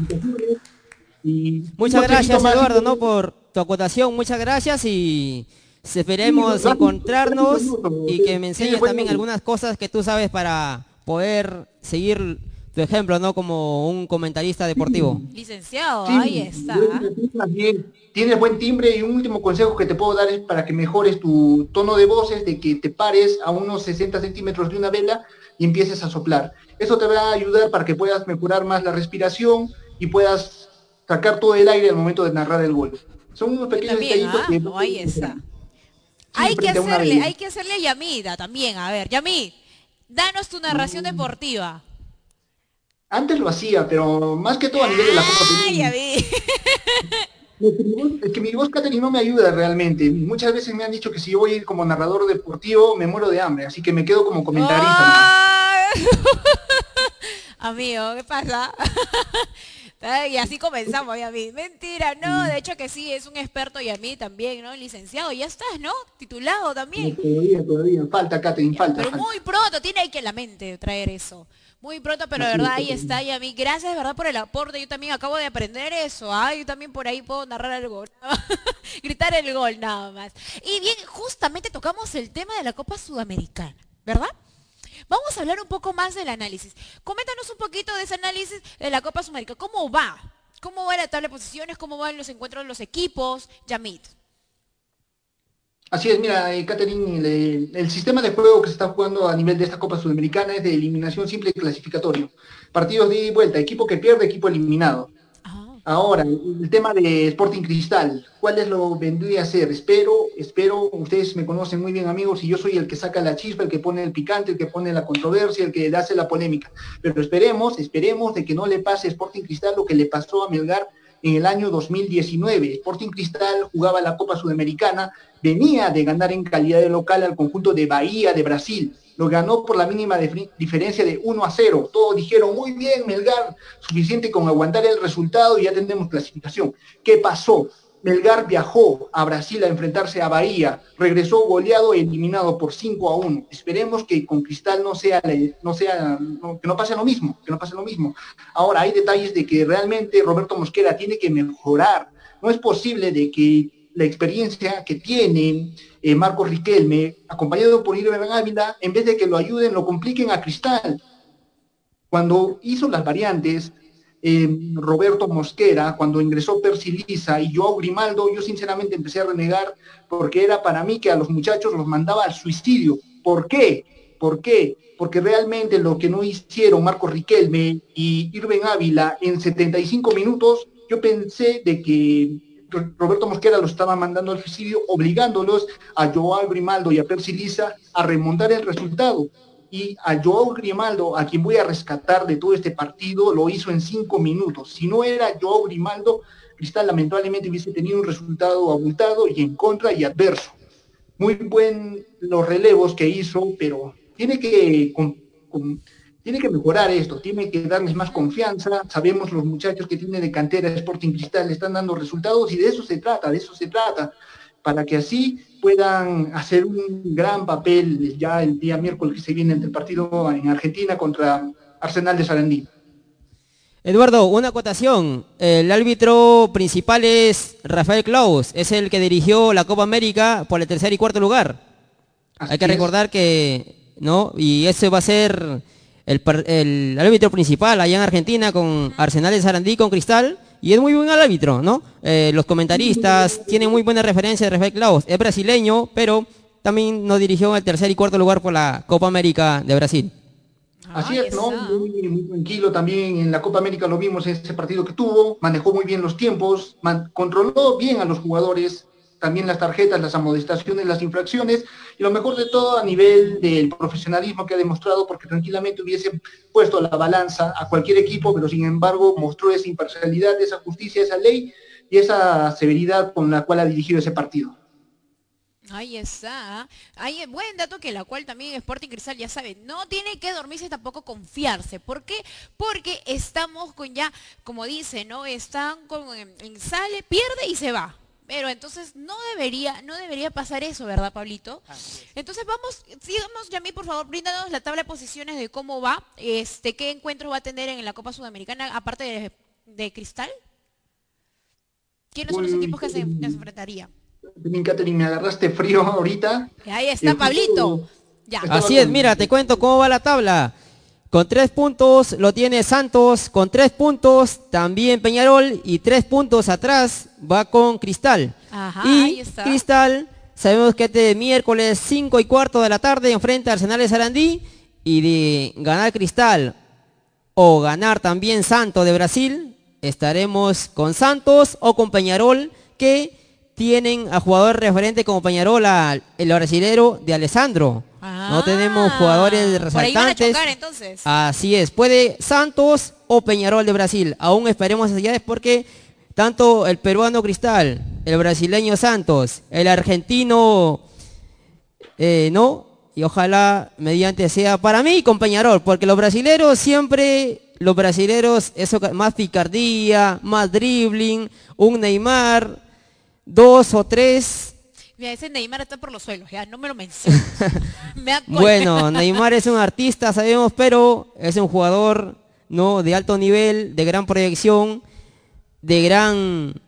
Muchas gracias, Eduardo, ¿no? Por tu acotación, muchas gracias y esperemos encontrarnos y que me enseñes también algunas cosas que tú sabes para poder seguir tu ejemplo, ¿no? Como un comentarista deportivo. Licenciado, ahí está. Tienes buen timbre y un último consejo que te puedo dar es para que mejores tu tono de voces, de que te pares a unos 60 centímetros de una vela y empieces a soplar. Eso te va a ayudar para que puedas mejorar más la respiración y puedas sacar todo el aire al momento de narrar el gol. Son unos pequeños detallitos ¿ah? que... ahí está. hay que hacerle, hay que hacerle Yamida también. A ver, Yamid, danos tu narración mm. deportiva. Antes lo hacía, pero más que todo a nivel de la ah, ya vi. Es que mi voz, Catherine, no me ayuda realmente. Muchas veces me han dicho que si yo voy a ir como narrador deportivo, me muero de hambre, así que me quedo como comentarista. Amigo, ¿qué pasa? y así comenzamos, y a mí. Mentira, no, de hecho que sí, es un experto y a mí también, ¿no? Licenciado, ya estás, ¿no? Titulado también. todavía, todavía, falta, Catherine, falta. Pero muy pronto, tiene ahí que la mente traer eso. Muy pronto, pero de verdad ahí está, y a mí, gracias de verdad por el aporte, yo también acabo de aprender eso, ¿ah? yo también por ahí puedo narrar el gol, gritar el gol nada más. Y bien, justamente tocamos el tema de la Copa Sudamericana, ¿verdad? Vamos a hablar un poco más del análisis. Coméntanos un poquito de ese análisis de la Copa Sudamericana, ¿cómo va? ¿Cómo va la tabla de posiciones? ¿Cómo van los encuentros de los equipos? Yamit. Así es, mira, eh, Catherine, el, sistema de juego que se está jugando a nivel de esta Copa Sudamericana es de eliminación simple y clasificatorio. Partidos de ida y vuelta, equipo que pierde, equipo eliminado. Ah. Ahora, el tema de Sporting Cristal, ¿cuál es lo que vendría a ser? Espero, espero, ustedes me conocen muy bien amigos y yo soy el que saca la chispa, el que pone el picante, el que pone la controversia, el que hace la polémica. Pero esperemos, esperemos de que no le pase a Sporting Cristal lo que le pasó a Melgar en el año 2019. Sporting Cristal jugaba la Copa Sudamericana, venía de ganar en calidad de local al conjunto de Bahía de Brasil. Lo ganó por la mínima diferencia de 1 a 0. Todos dijeron, muy bien, Melgar, suficiente con aguantar el resultado y ya tendremos clasificación. ¿Qué pasó? Melgar viajó a Brasil a enfrentarse a Bahía, regresó goleado e eliminado por 5 a 1. Esperemos que con Cristal no sea, no sea, que no pase lo mismo, que no pase lo mismo. Ahora, hay detalles de que realmente Roberto Mosquera tiene que mejorar. No es posible de que la experiencia que tiene eh, Marcos Riquelme, acompañado por Irving Ávila, en vez de que lo ayuden, lo compliquen a Cristal. Cuando hizo las variantes, eh, Roberto Mosquera, cuando ingresó Percy Lisa y Joao Grimaldo, yo sinceramente empecé a renegar porque era para mí que a los muchachos los mandaba al suicidio. ¿Por qué? ¿Por qué? Porque realmente lo que no hicieron Marco Riquelme y Irving Ávila en 75 minutos, yo pensé de que Roberto Mosquera los estaba mandando al suicidio, obligándolos a Joao Grimaldo y a Percy Lisa a remontar el resultado y a Joao Grimaldo, a quien voy a rescatar de todo este partido, lo hizo en cinco minutos. Si no era Joao Grimaldo, Cristal lamentablemente hubiese tenido un resultado abultado y en contra y adverso. Muy buen los relevos que hizo, pero tiene que, tiene que mejorar esto, tiene que darles más confianza. Sabemos los muchachos que tienen de cantera Sporting Cristal están dando resultados y de eso se trata, de eso se trata, para que así puedan hacer un gran papel ya el día miércoles que se viene entre el partido en Argentina contra Arsenal de Sarandí. Eduardo, una acotación. El árbitro principal es Rafael Claus, es el que dirigió la Copa América por el tercer y cuarto lugar. Hay que recordar que, ¿no? Y ese va a ser el, el árbitro principal allá en Argentina con Arsenal de Sarandí, con Cristal y es muy buen árbitro, ¿no? Eh, los comentaristas tienen muy buena referencia de Rafael Claus. Es brasileño, pero también nos dirigió el tercer y cuarto lugar por la Copa América de Brasil. Así es, ¿no? Muy, tranquilo también en la Copa América lo vimos en ese partido que tuvo, manejó muy bien los tiempos, controló bien a los jugadores, también las tarjetas, las amonestaciones, las infracciones, y lo mejor de todo a nivel del profesionalismo que ha demostrado, porque tranquilamente hubiese puesto la balanza a cualquier equipo, pero sin embargo mostró esa imparcialidad, esa justicia, esa ley y esa severidad con la cual ha dirigido ese partido. Ahí está. Hay buen dato que la cual también Sporting Cristal ya sabe, no tiene que dormirse tampoco confiarse. ¿Por qué? Porque estamos con ya, como dice, ¿no? Están con en sale, pierde y se va. Pero entonces no debería, no debería pasar eso, ¿verdad, Pablito? Entonces vamos, sigamos, Yamí, por favor, bríndanos la tabla de posiciones de cómo va, este, qué encuentro va a tener en la Copa Sudamericana, aparte de, Cristal. ¿Quiénes son los equipos que se, enfrentarían? Catherine, me agarraste frío ahorita. Ahí está, Pablito. Ya. Así es, mira, te cuento cómo va la tabla. Con tres puntos lo tiene Santos, con tres puntos también Peñarol y tres puntos atrás va con Cristal. y Cristal, sabemos que este miércoles 5 y cuarto de la tarde enfrenta a Arsenal de Sarandí y de ganar Cristal o ganar también Santos de Brasil, estaremos con Santos o con Peñarol que tienen a jugador referente como Peñarol, el brasilero de Alessandro no tenemos ah, jugadores resaltantes. entonces. Así es. Puede Santos o Peñarol de Brasil. Aún esperemos allá es porque tanto el peruano Cristal, el brasileño Santos, el argentino, eh, no, y ojalá mediante sea para mí con Peñarol, porque los brasileros siempre, los brasileros, eso más picardía, más dribbling, un Neymar, dos o tres. Mira, ese Neymar está por los suelos, ya no me lo menciono. bueno, Neymar es un artista, sabemos, pero es un jugador no de alto nivel, de gran proyección, de gran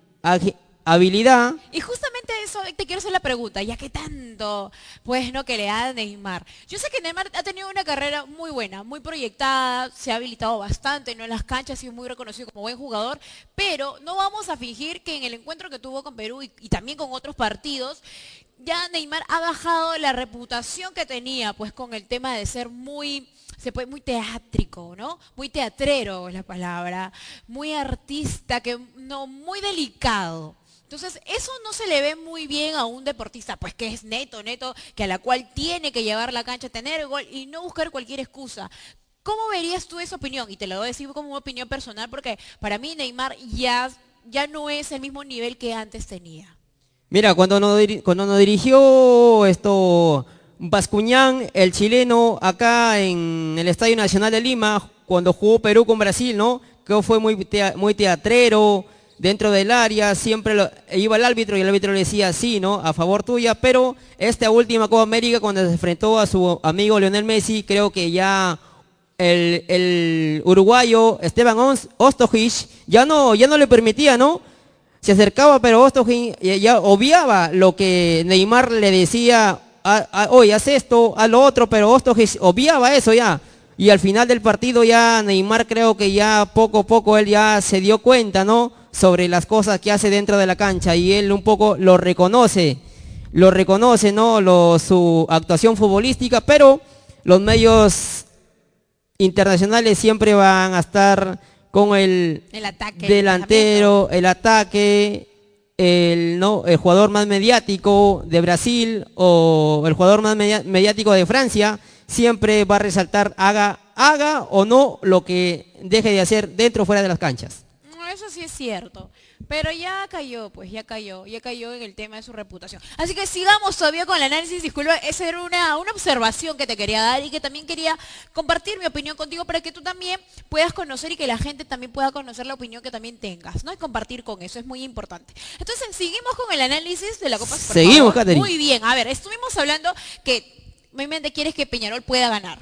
habilidad. Y justamente eso te quiero hacer la pregunta, ya que tanto, pues no, que le da a Neymar. Yo sé que Neymar ha tenido una carrera muy buena, muy proyectada, se ha habilitado bastante, no en las canchas, ha sido muy reconocido como buen jugador, pero no vamos a fingir que en el encuentro que tuvo con Perú y, y también con otros partidos, ya Neymar ha bajado la reputación que tenía, pues con el tema de ser muy se puede muy teátrico, ¿no? Muy teatrero es la palabra, muy artista, que no muy delicado. Entonces, eso no se le ve muy bien a un deportista, pues que es neto, neto, que a la cual tiene que llevar la cancha, tener gol y no buscar cualquier excusa. ¿Cómo verías tú esa opinión? Y te lo voy a decir como una opinión personal porque para mí Neymar ya, ya no es el mismo nivel que antes tenía. Mira, cuando nos, cuando dirigió esto Bascuñán, el chileno, acá en el Estadio Nacional de Lima, cuando jugó Perú con Brasil, ¿no? Que fue muy, muy teatrero, dentro del área, siempre iba el árbitro y el árbitro le decía sí, ¿no? A favor tuya, pero esta última Copa América cuando se enfrentó a su amigo Lionel Messi, creo que ya el, uruguayo Esteban Ostojic ya no, ya no le permitía, ¿no? Se acercaba, pero Ostojic ya obviaba lo que Neymar le decía, oye, haz esto, haz lo otro, pero Ostojic obviaba eso ya. Y al final del partido ya Neymar creo que ya poco a poco él ya se dio cuenta, ¿no? Sobre las cosas que hace dentro de la cancha y él un poco lo reconoce, lo reconoce, ¿no? Lo, su actuación futbolística, pero los medios internacionales siempre van a estar con el, El ataque. delantero, el ataque, el, ¿no? el jugador más mediático de Brasil o el jugador más mediático de Francia, siempre va a resaltar, haga, haga o no lo que deje de hacer dentro o fuera de las canchas. Eso sí es cierto. Pero ya cayó, pues ya cayó, ya cayó en el tema de su reputación. Así que sigamos todavía con el análisis, disculpa, esa era una, una observación que te quería dar y que también quería compartir mi opinión contigo para que tú también puedas conocer y que la gente también pueda conocer la opinión que también tengas, ¿no? Y compartir con eso, es muy importante. Entonces, seguimos con el análisis de la Copa por Seguimos. Catherine. Muy bien, a ver, estuvimos hablando que, obviamente, quieres que Peñarol pueda ganar.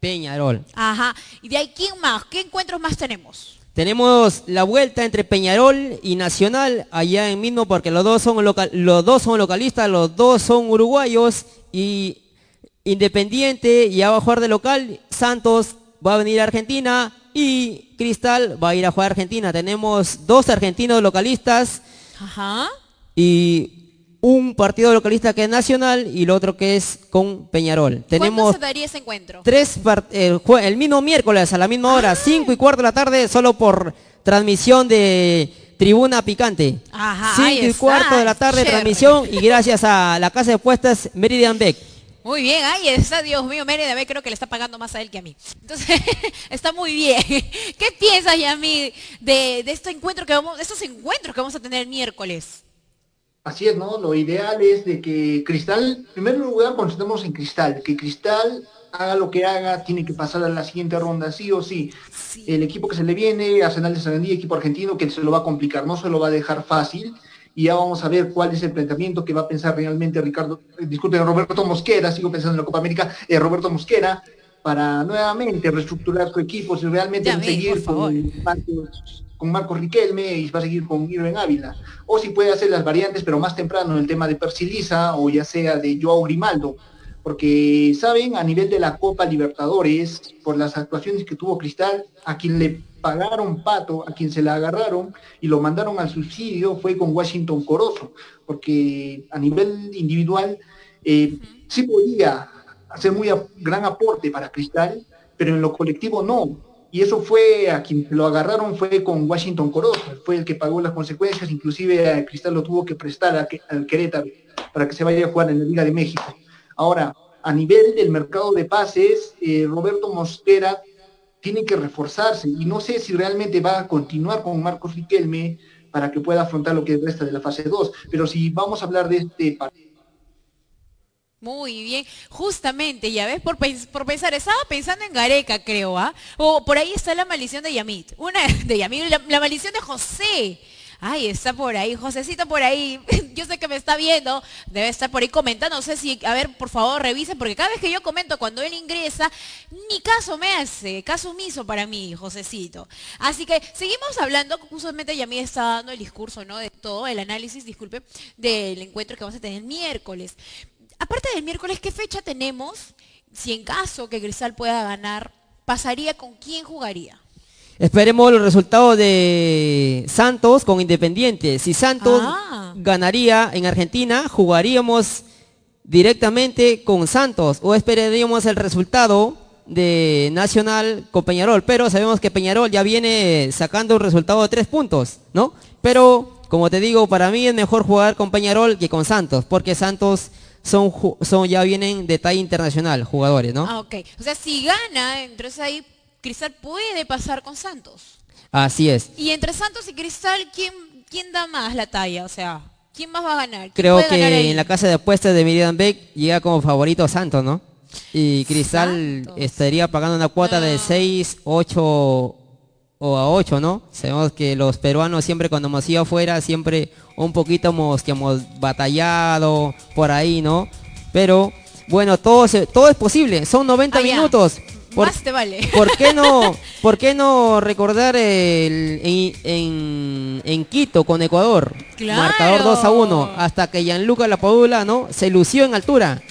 Peñarol. Ajá. Y de ahí, ¿quién más? ¿Qué encuentros más tenemos? Tenemos la vuelta entre Peñarol y Nacional allá en mismo porque los dos son local, los dos son localistas, los dos son uruguayos y Independiente ya va a jugar de local, Santos va a venir a Argentina y Cristal va a ir a jugar a Argentina. Tenemos dos argentinos localistas Ajá. y un partido localista que es Nacional y el otro que es con Peñarol. ¿Cuándo Tenemos se daría ese encuentro? tres el, el mismo miércoles a la misma hora, 5 y cuarto de la tarde, solo por transmisión de Tribuna Picante. Ajá, 5 ahí y está, cuarto de la tarde, chévere. transmisión y gracias a la casa de puestas Meridian Beck. Muy bien, ahí está, Dios mío, Mérida B creo que le está pagando más a él que a mí. Entonces, está muy bien. ¿Qué piensas, Yami, de, de este encuentro que vamos, de estos encuentros que vamos a tener el miércoles? Así es, ¿no? Lo ideal es de que Cristal, en primer lugar, concentremos en Cristal, que Cristal haga lo que haga, tiene que pasar a la siguiente ronda, sí o sí. El equipo que se le viene, Arsenal de Sarandí, equipo argentino, que se lo va a complicar, no se lo va a dejar fácil. Y ya vamos a ver cuál es el planteamiento que va a pensar realmente Ricardo, eh, disculpen, Roberto Mosquera, sigo pensando en la Copa América, eh, Roberto Mosquera, para nuevamente reestructurar su equipo, si realmente Ya va a vi, por seguir favor. con Marcos, con Marcos Riquelme y va a seguir con Irving Ávila. O si puede hacer las variantes, pero más temprano, el tema de Persiliza o ya sea de Joao Grimaldo. Porque, ¿saben? A nivel de la Copa Libertadores, por las actuaciones que tuvo Cristal, a quien le pagaron pato, a quien se la agarraron y lo mandaron al subsidio fue con Washington Corozo. Porque a nivel individual eh, sí podía hacer muy gran aporte para Cristal, pero en lo colectivo no. Y eso fue a quien lo agarraron fue con Washington Corozo, fue el que pagó las consecuencias, inclusive a Cristal lo tuvo que prestar al Querétaro para que se vaya a jugar en la Liga de México. Ahora, a nivel del mercado de pases, eh, Roberto Mosquera tiene que reforzarse y no sé si realmente va a continuar con Marcos Riquelme para que pueda afrontar lo que resta de la fase 2. Pero si vamos a hablar de este partido, Muy bien, justamente, ya ves, por, por pensar, estaba pensando en Gareca, creo, ¿ah? O por ahí está la maldición de Yamit, una de Yamit, la, maldición de José. Ay, está por ahí, Josecito por ahí, yo sé que me está viendo, debe estar por ahí comentando, no sé si, a ver, por favor, revisen, porque cada vez que yo comento cuando él ingresa, ni caso me hace, caso omiso para mí, Josecito. Así que seguimos hablando, justamente Yamit está dando el discurso, ¿no? De todo, el análisis, disculpe, del encuentro que vamos a tener miércoles. Aparte del miércoles, ¿qué fecha tenemos? Si en caso que Cristal pueda ganar, ¿pasaría con quién jugaría? Esperemos los resultados de Santos con Independiente. Si Santos Ah. ganaría en Argentina, jugaríamos directamente con Santos o esperaríamos el resultado de Nacional con Peñarol. Pero sabemos que Peñarol ya viene sacando un resultado de tres puntos, ¿no? Pero, como te digo, para mí es mejor jugar con Peñarol que con Santos, porque Santos son, son ya vienen de talla internacional, jugadores, ¿no? Ah, ok. O sea, si gana, entonces ahí Cristal puede pasar con Santos. Así es. Y entre Santos y Cristal, ¿quién, quién da más la talla? O sea, ¿quién más va a ganar? ¿Quién Creo ganar que en la casa de apuestas de Miriam Beck llega como favorito Santos, ¿no? Y Cristal estaría pagando una cuota de 6, 8 o a 8, ¿no? Sabemos que los peruanos siempre cuando hemos ido afuera, siempre un poquito hemos, que hemos batallado por ahí, ¿no? Pero bueno, todo, se- todo es posible, son 90 Ah, ya. minutos. Por- Más te vale. ¿Por qué no, por qué no recordar el, en, en- en Quito con Ecuador? Claro. Marcador 2 a 1. Hasta que Gianluca Lapadula ¿no? se lució en altura.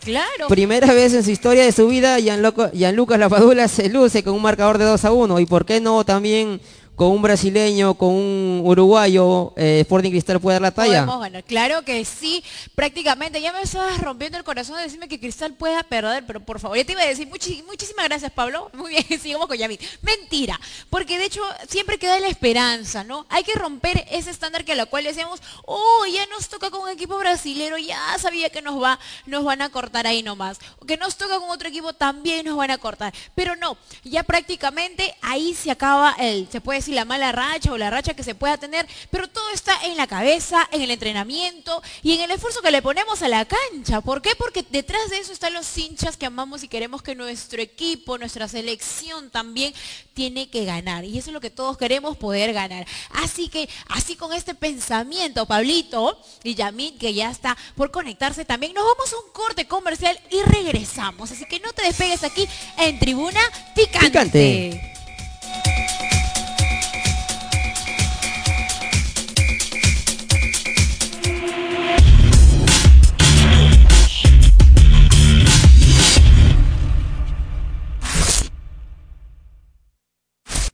Claro. Primera vez en su historia de su vida, Gianluca, Lapadula se luce con un marcador de 2 a 1. Y por qué no también con un brasileño, con un uruguayo, eh, Sporting Cristal puede dar la talla. Podemos. Claro que sí, prácticamente. Ya me estabas rompiendo el corazón de decirme que Cristal pueda perder, pero por favor, ya te iba a decir muchísimas gracias, Pablo. Muy bien, sigamos con Yamit. Mentira, porque de hecho siempre queda la esperanza, ¿no? Hay que romper ese estándar que a la cual decíamos, oh, ya nos toca con un equipo brasilero, ya sabía que nos va, nos van a cortar ahí nomás. Que nos toca con otro equipo, también nos van a cortar. Pero no, ya prácticamente ahí se acaba el, se puede decir la mala racha o la racha que se pueda tener, pero todo está en la cabeza, en el entrenamiento y en el esfuerzo que le ponemos a la cancha. ¿Por qué? Porque detrás de eso están los hinchas que amamos y queremos que nuestro equipo, nuestra selección también tiene que ganar. Y eso es lo que todos queremos, poder ganar. Así que, así con este pensamiento, Pablito y Yamit, que ya está por conectarse también, nos vamos a un corte comercial y regresamos. Así que no te despegues aquí en Tribuna Picante.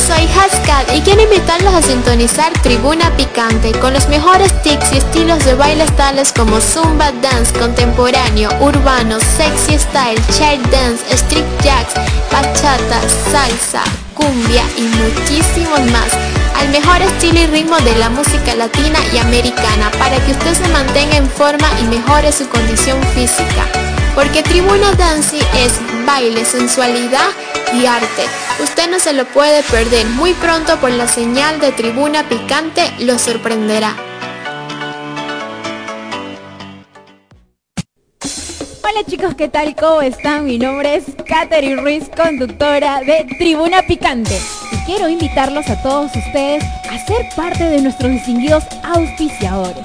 Soy Haskell y quiero invitarlos a sintonizar Tribuna Picante con los mejores tics y estilos de bailes tales como Zumba Dance, contemporáneo, urbano, sexy style, chair dance, street jacks, bachata, salsa, cumbia y muchísimos más al mejor estilo y ritmo de la música latina y americana para que usted se mantenga en forma y mejore su condición física. Porque Tribuna Dance es baile, sensualidad y arte. Usted no se lo puede perder. Muy pronto por la señal de Tribuna Picante lo sorprenderá. Hola chicos, ¿qué tal? ¿Cómo están? Mi nombre es Katherine Ruiz, conductora de Tribuna Picante. Y quiero invitarlos a todos ustedes a ser parte de nuestros distinguidos auspiciadores.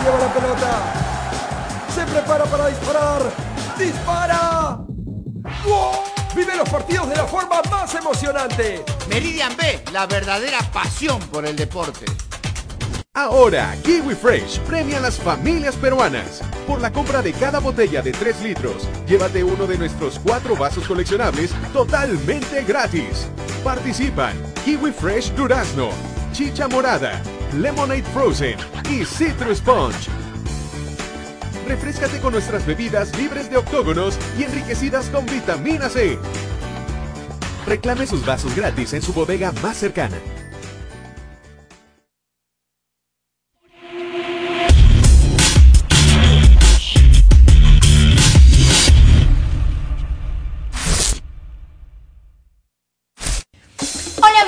Se lleva la pelota. Se prepara para disparar. ¡Dispara! Vive los partidos de la forma más emocionante. Meridian B, la verdadera pasión por el deporte. Ahora, Kiwi Fresh premia a las familias peruanas. Por la compra de cada botella de 3 litros, llévate uno de nuestros cuatro vasos coleccionables totalmente gratis. Participan Kiwi Fresh Durazno, Chicha Morada, Lemonade Frozen y Citrus Punch. Refrescate con nuestras bebidas libres de octógonos y enriquecidas con vitamina C. Reclame sus vasos gratis en su bodega más cercana.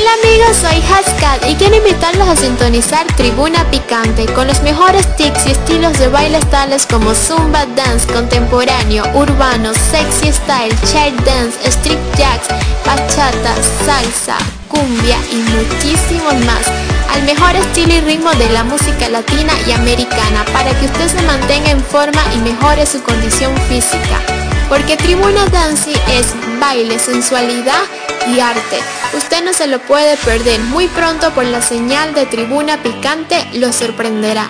Hola amigos, soy Haskat y quiero invitarlos a sintonizar Tribuna Picante con los mejores tics y estilos de bailes tales como Zumba Dance, contemporáneo, urbano, sexy style, chair dance, street jacks, bachata, salsa, cumbia y muchísimos más al mejor estilo y ritmo de la música latina y americana para que usted se mantenga en forma y mejore su condición física. Porque Tribuna Dance es baile, sensualidad arte. Usted no se lo puede perder. Muy pronto por la señal de Tribuna Picante lo sorprenderá.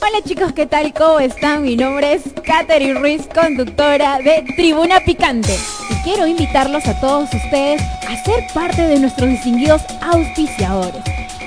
Hola chicos, ¿qué tal? ¿Cómo están? Mi nombre es Katherine Ruiz, conductora de Tribuna Picante. Y quiero invitarlos a todos ustedes a ser parte de nuestros distinguidos auspiciadores.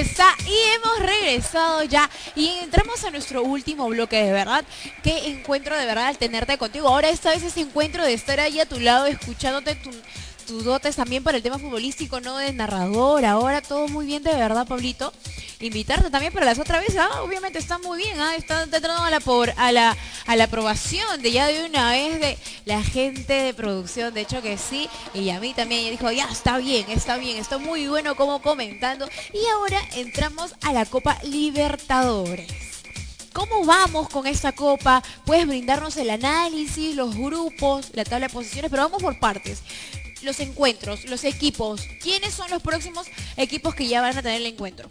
Está, y hemos regresado ya y entramos a nuestro último bloque de verdad. Qué encuentro de verdad al tenerte contigo. Ahora esta vez ese encuentro de estar ahí a tu lado, escuchándote tu- tus dotes también para el tema futbolístico, ¿no? De narrador, ahora todo muy bien de verdad, Pablito. Invitarte también para las otras veces, ah, obviamente está muy bien, ah, está entrando a la, por, a, la, a la aprobación de ya de una vez de la gente de producción, de hecho que sí, y a mí también, ella dijo, ya está bien, está bien, está muy bueno como comentando. Y ahora entramos a la Copa Libertadores. ¿Cómo vamos con esta copa? Puedes brindarnos el análisis, los grupos, la tabla de posiciones, pero vamos por partes. Los encuentros, los equipos. ¿Quiénes son los próximos equipos que ya van a tener el encuentro?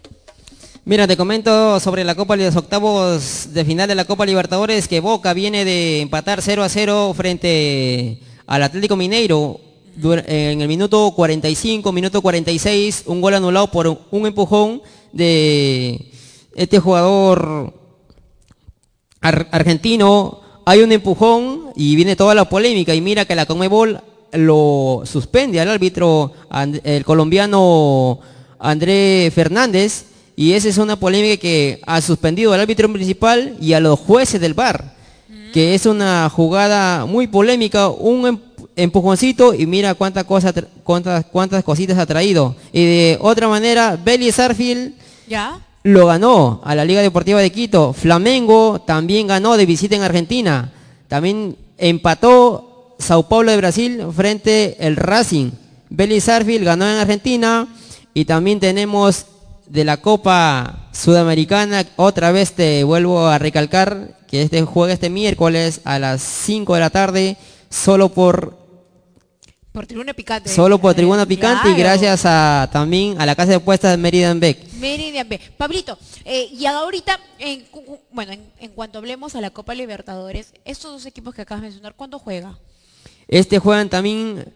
Mira, te comento sobre la Copa de los octavos de final de la Copa Libertadores que Boca viene de empatar 0 a 0 frente al Atlético Mineiro en el minuto 45, minuto 46, un gol anulado por un empujón de este jugador ar- argentino. Hay un empujón y viene toda la polémica y mira que la Conmebol lo suspende al árbitro el colombiano André Fernández y esa es una polémica que ha suspendido al árbitro principal y a los jueces del VAR, que es una jugada muy polémica, un em- empujoncito y mira cuántas cosas, tra- cuántas, cuántas cositas ha traído. Y de otra manera, Belly Sarfield ¿Ya? lo ganó a la Liga Deportiva de Quito. Flamengo también ganó de visita en Argentina. También empató Sao Paulo de Brasil frente el Racing. Belly Sarfield ganó en Argentina. Y también tenemos de la Copa Sudamericana, otra vez te vuelvo a recalcar que este juega este miércoles a las 5 de la tarde, solo por Por Tribuna Picante. solo por Eh, Tribuna Picante y gracias a también a la casa de apuestas de Meridian Beck. Meridian B. Pablito, eh, y ahorita, en, bueno, en, en cuanto hablemos a la Copa Libertadores, estos dos equipos que acabas de mencionar, ¿cuándo juega? Este juegan también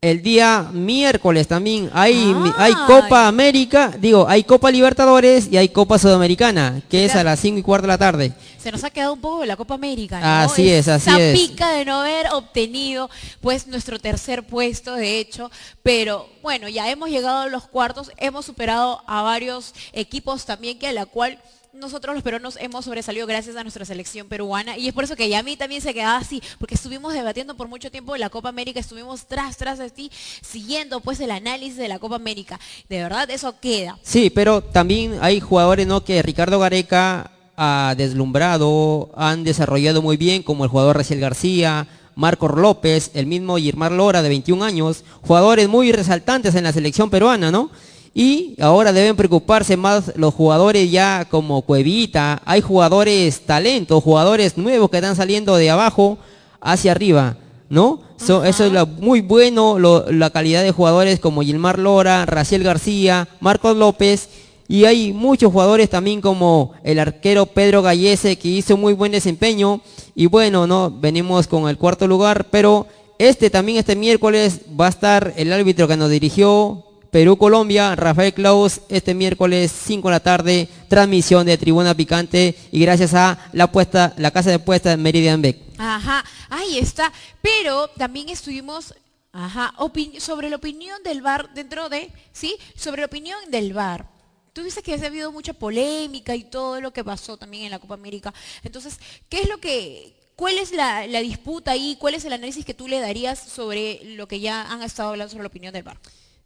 el día miércoles también. Hay, hay Ah. Copa América, digo, hay Copa Libertadores y hay Copa Sudamericana, que es a las 5 y cuarto de la tarde. Se nos ha quedado un poco de la Copa América, ¿no? Así es, así Esa es. pica de no haber obtenido, pues, nuestro tercer puesto, de hecho. Pero, bueno, ya hemos llegado a los cuartos, hemos superado a varios equipos también que a la cual nosotros los peruanos hemos sobresalido gracias a nuestra selección peruana y es por eso que ya a mí también se quedaba así, porque estuvimos debatiendo por mucho tiempo de la Copa América, estuvimos tras, tras de ti, siguiendo pues el análisis de la Copa América. De verdad, eso queda. Sí, pero también hay jugadores, ¿no? Que Ricardo Gareca ha deslumbrado, han desarrollado muy bien, como el jugador Raciel García, Marcos López, el mismo Girmar Lora de 21 años, jugadores muy resaltantes en la selección peruana, ¿no? Y ahora deben preocuparse más los jugadores ya como Cuevita, hay jugadores talentos, jugadores nuevos que están saliendo de abajo hacia arriba, ¿no? So- eso es lo- muy bueno, lo- la calidad de jugadores como Gilmar Lora, Raciel García, Marcos López, y hay muchos jugadores también como el arquero Pedro Gallese que hizo muy buen desempeño, y bueno, no, venimos con el cuarto lugar, pero este también este miércoles va a estar el árbitro que nos dirigió Perú-Colombia, Rafael Claus, este miércoles 5 de la tarde, transmisión de Tribuna Picante y gracias a la apuesta, la casa de apuestas Meridian Beck. Ajá, ahí está. Pero también estuvimos, ajá, sobre la opinión del VAR dentro de, ¿sí? Sobre la opinión del VAR. Tú dices que ha habido mucha polémica y todo lo que pasó también en la Copa América. Entonces, ¿qué es lo que, cuál es la, la disputa ahí? ¿Cuál es el análisis que tú le darías sobre lo que ya han estado hablando sobre la opinión del VAR?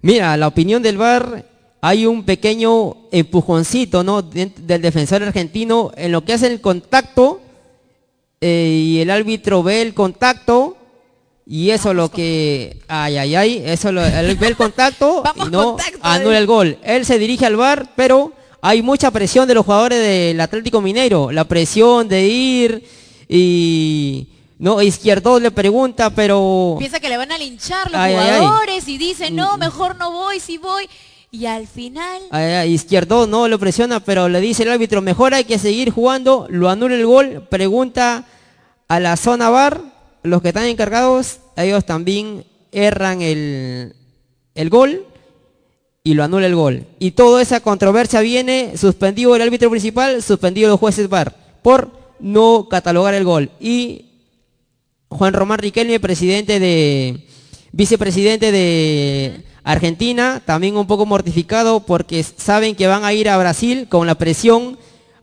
Mira, la opinión del VAR, hay un pequeño empujoncito ¿no? de- del defensor argentino en lo que hace el contacto eh, y el árbitro ve el contacto y eso lo que, ay, ay, ay, eso lo, él ve el contacto y no anula el gol. Él se dirige al VAR, pero hay mucha presión de los jugadores del Atlético Mineiro, la presión de ir y no, Izquierdo le pregunta, pero Piensa que le van a linchar los Ay, ay, ay. jugadores y dicen, no, mejor no voy, sí voy. Y al final, Izquierdo no lo presiona, pero le dice el árbitro, mejor hay que seguir jugando, lo anula el gol, pregunta a la zona bar, los que están encargados, ellos también erran el, el gol y lo anula el gol. Y toda esa controversia viene suspendido el árbitro principal, suspendido los jueces bar, por no catalogar el gol. Y Juan Román Riquelme, presidente de, vicepresidente de Argentina, también un poco mortificado porque saben que van a ir a Brasil con la presión.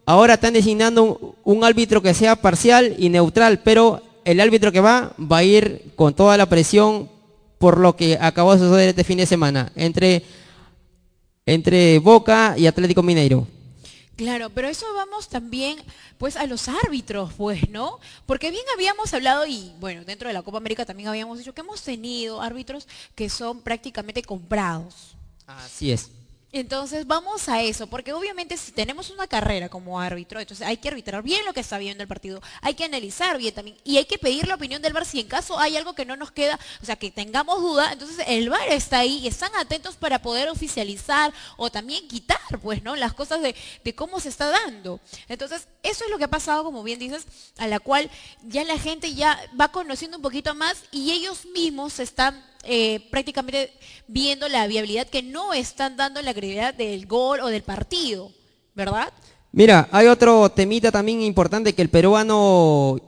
Ahora están designando un, árbitro que sea parcial y neutral, pero el árbitro que va va a ir con toda la presión por lo que acabó de suceder este fin de semana entre, entre Boca y Atlético Mineiro. Claro, pero eso vamos también pues a los árbitros, pues, ¿no? Porque bien habíamos hablado y bueno, dentro de la Copa América también habíamos dicho que hemos tenido árbitros que son prácticamente comprados. Así es. Entonces vamos a eso, porque obviamente si tenemos una carrera como árbitro, entonces hay que arbitrar bien lo que está viendo el partido, hay que analizar bien también y hay que pedir la opinión del VAR si en caso hay algo que no nos queda, o sea, que tengamos duda, entonces el VAR está ahí y están atentos para poder oficializar o también quitar, pues, ¿no? Las cosas de, de cómo se está dando. Entonces, eso es lo que ha pasado, como bien dices, a la cual ya la gente ya va conociendo un poquito más y ellos mismos están eh, prácticamente viendo la viabilidad que no están dando la credibilidad del gol o del partido, ¿verdad? Mira, hay otro temita también importante que el peruano,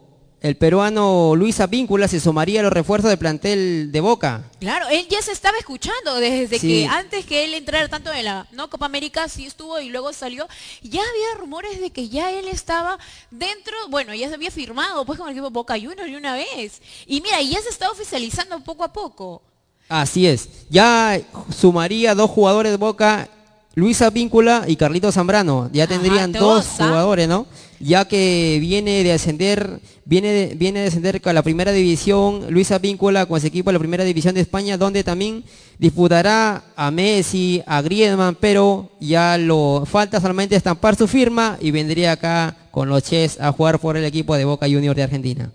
el peruano Luis Apíncula se sumaría a los refuerzos del plantel de Boca. Claro, él ya se estaba escuchando desde Sí. que antes que él entrara tanto en la ¿no? Copa América, sí estuvo y luego salió. Ya había rumores de que ya él estaba dentro, bueno, ya se había firmado pues con el equipo Boca Juniors de una vez. Y mira, y ya se está oficializando poco a poco. Así es. Ya sumaría dos jugadores de Boca, Luis Apíncula y Carlito Zambrano. Ya tendrían dos dos, jugadores, ¿no? Ya que viene de ascender, viene de, viene de ascender con la primera división, Luis Apíncula con ese equipo de la primera división de España, donde también disputará a Messi, a Griezmann, pero ya lo falta solamente estampar su firma y vendría acá con los Ches a jugar por el equipo de Boca Juniors de Argentina.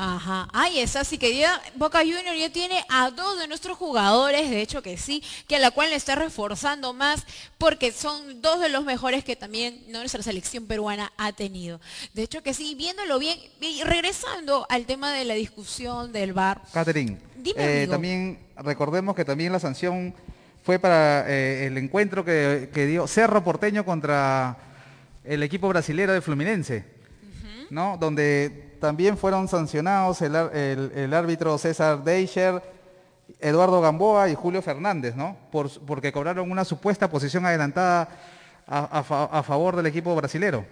Ajá, ahí es, así que ya Boca Junior ya tiene a dos de nuestros jugadores, de hecho que sí, que a la cual le está reforzando más, porque son dos de los mejores que también nuestra selección peruana ha tenido. De hecho que sí, viéndolo bien, y regresando al tema de la discusión del VAR, Catherine, Dime, eh, también recordemos que también la sanción fue para eh, el encuentro que, que dio Cerro Porteño contra el equipo brasilero de Fluminense, ¿no? Donde también fueron sancionados el, el- el árbitro César Deicher, Eduardo Gamboa y Julio Fernández, ¿no? Por, porque cobraron una supuesta posición adelantada a, a fa- a favor del equipo brasilero.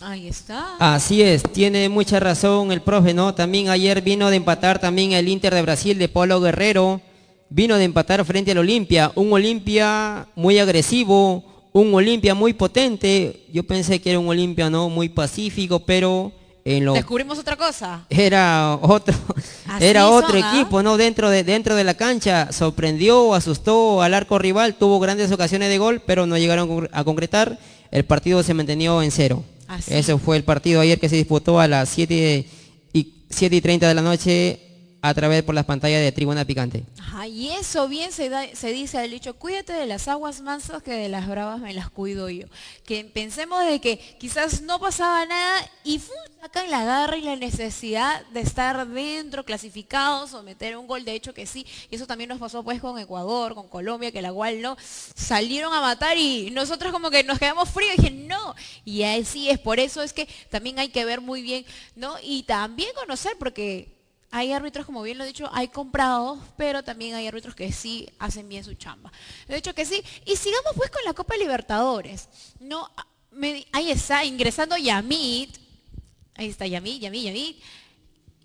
Ahí está. Así es, tiene mucha razón el profe, ¿no? También ayer vino de empatar también el Inter de Brasil de Paulo Guerrero, vino de empatar frente al Olimpia, un Olimpia muy agresivo, un Olimpia muy potente. Yo pensé que era un Olimpia, ¿no? Muy pacífico, pero en lo Descubrimos otra cosa. era otro Así era otro son, ¿ah? equipo no dentro de dentro de la cancha sorprendió asustó al arco rival tuvo grandes ocasiones de gol pero no llegaron a concre- a concretar el partido se mantenió en cero Así. ese fue el partido ayer que se disputó a las 7 y 7 y 30 de la noche a través por las pantallas de Tribuna Picante Ajá, y eso bien se, da- se dice al dicho, cuídate de las aguas mansas que de las bravas me las cuido yo. Que pensemos de que quizás no pasaba nada y sacan la garra y la necesidad de estar dentro, clasificados o meter un gol, de hecho que sí. Y eso también nos pasó pues con Ecuador, con Colombia, que la cual no salieron a matar y nosotros como que nos quedamos fríos y dije, no. Y así es, por eso es que también hay que ver muy bien, ¿no? Y también conocer, porque hay árbitros, como bien lo he dicho, hay comprados, pero también hay árbitros que sí hacen bien su chamba. De hecho que sí. Y sigamos pues con la Copa Libertadores. No, ah, me- ahí está, ingresando Yamit. Ahí está Yamit, Yamit, Yamit.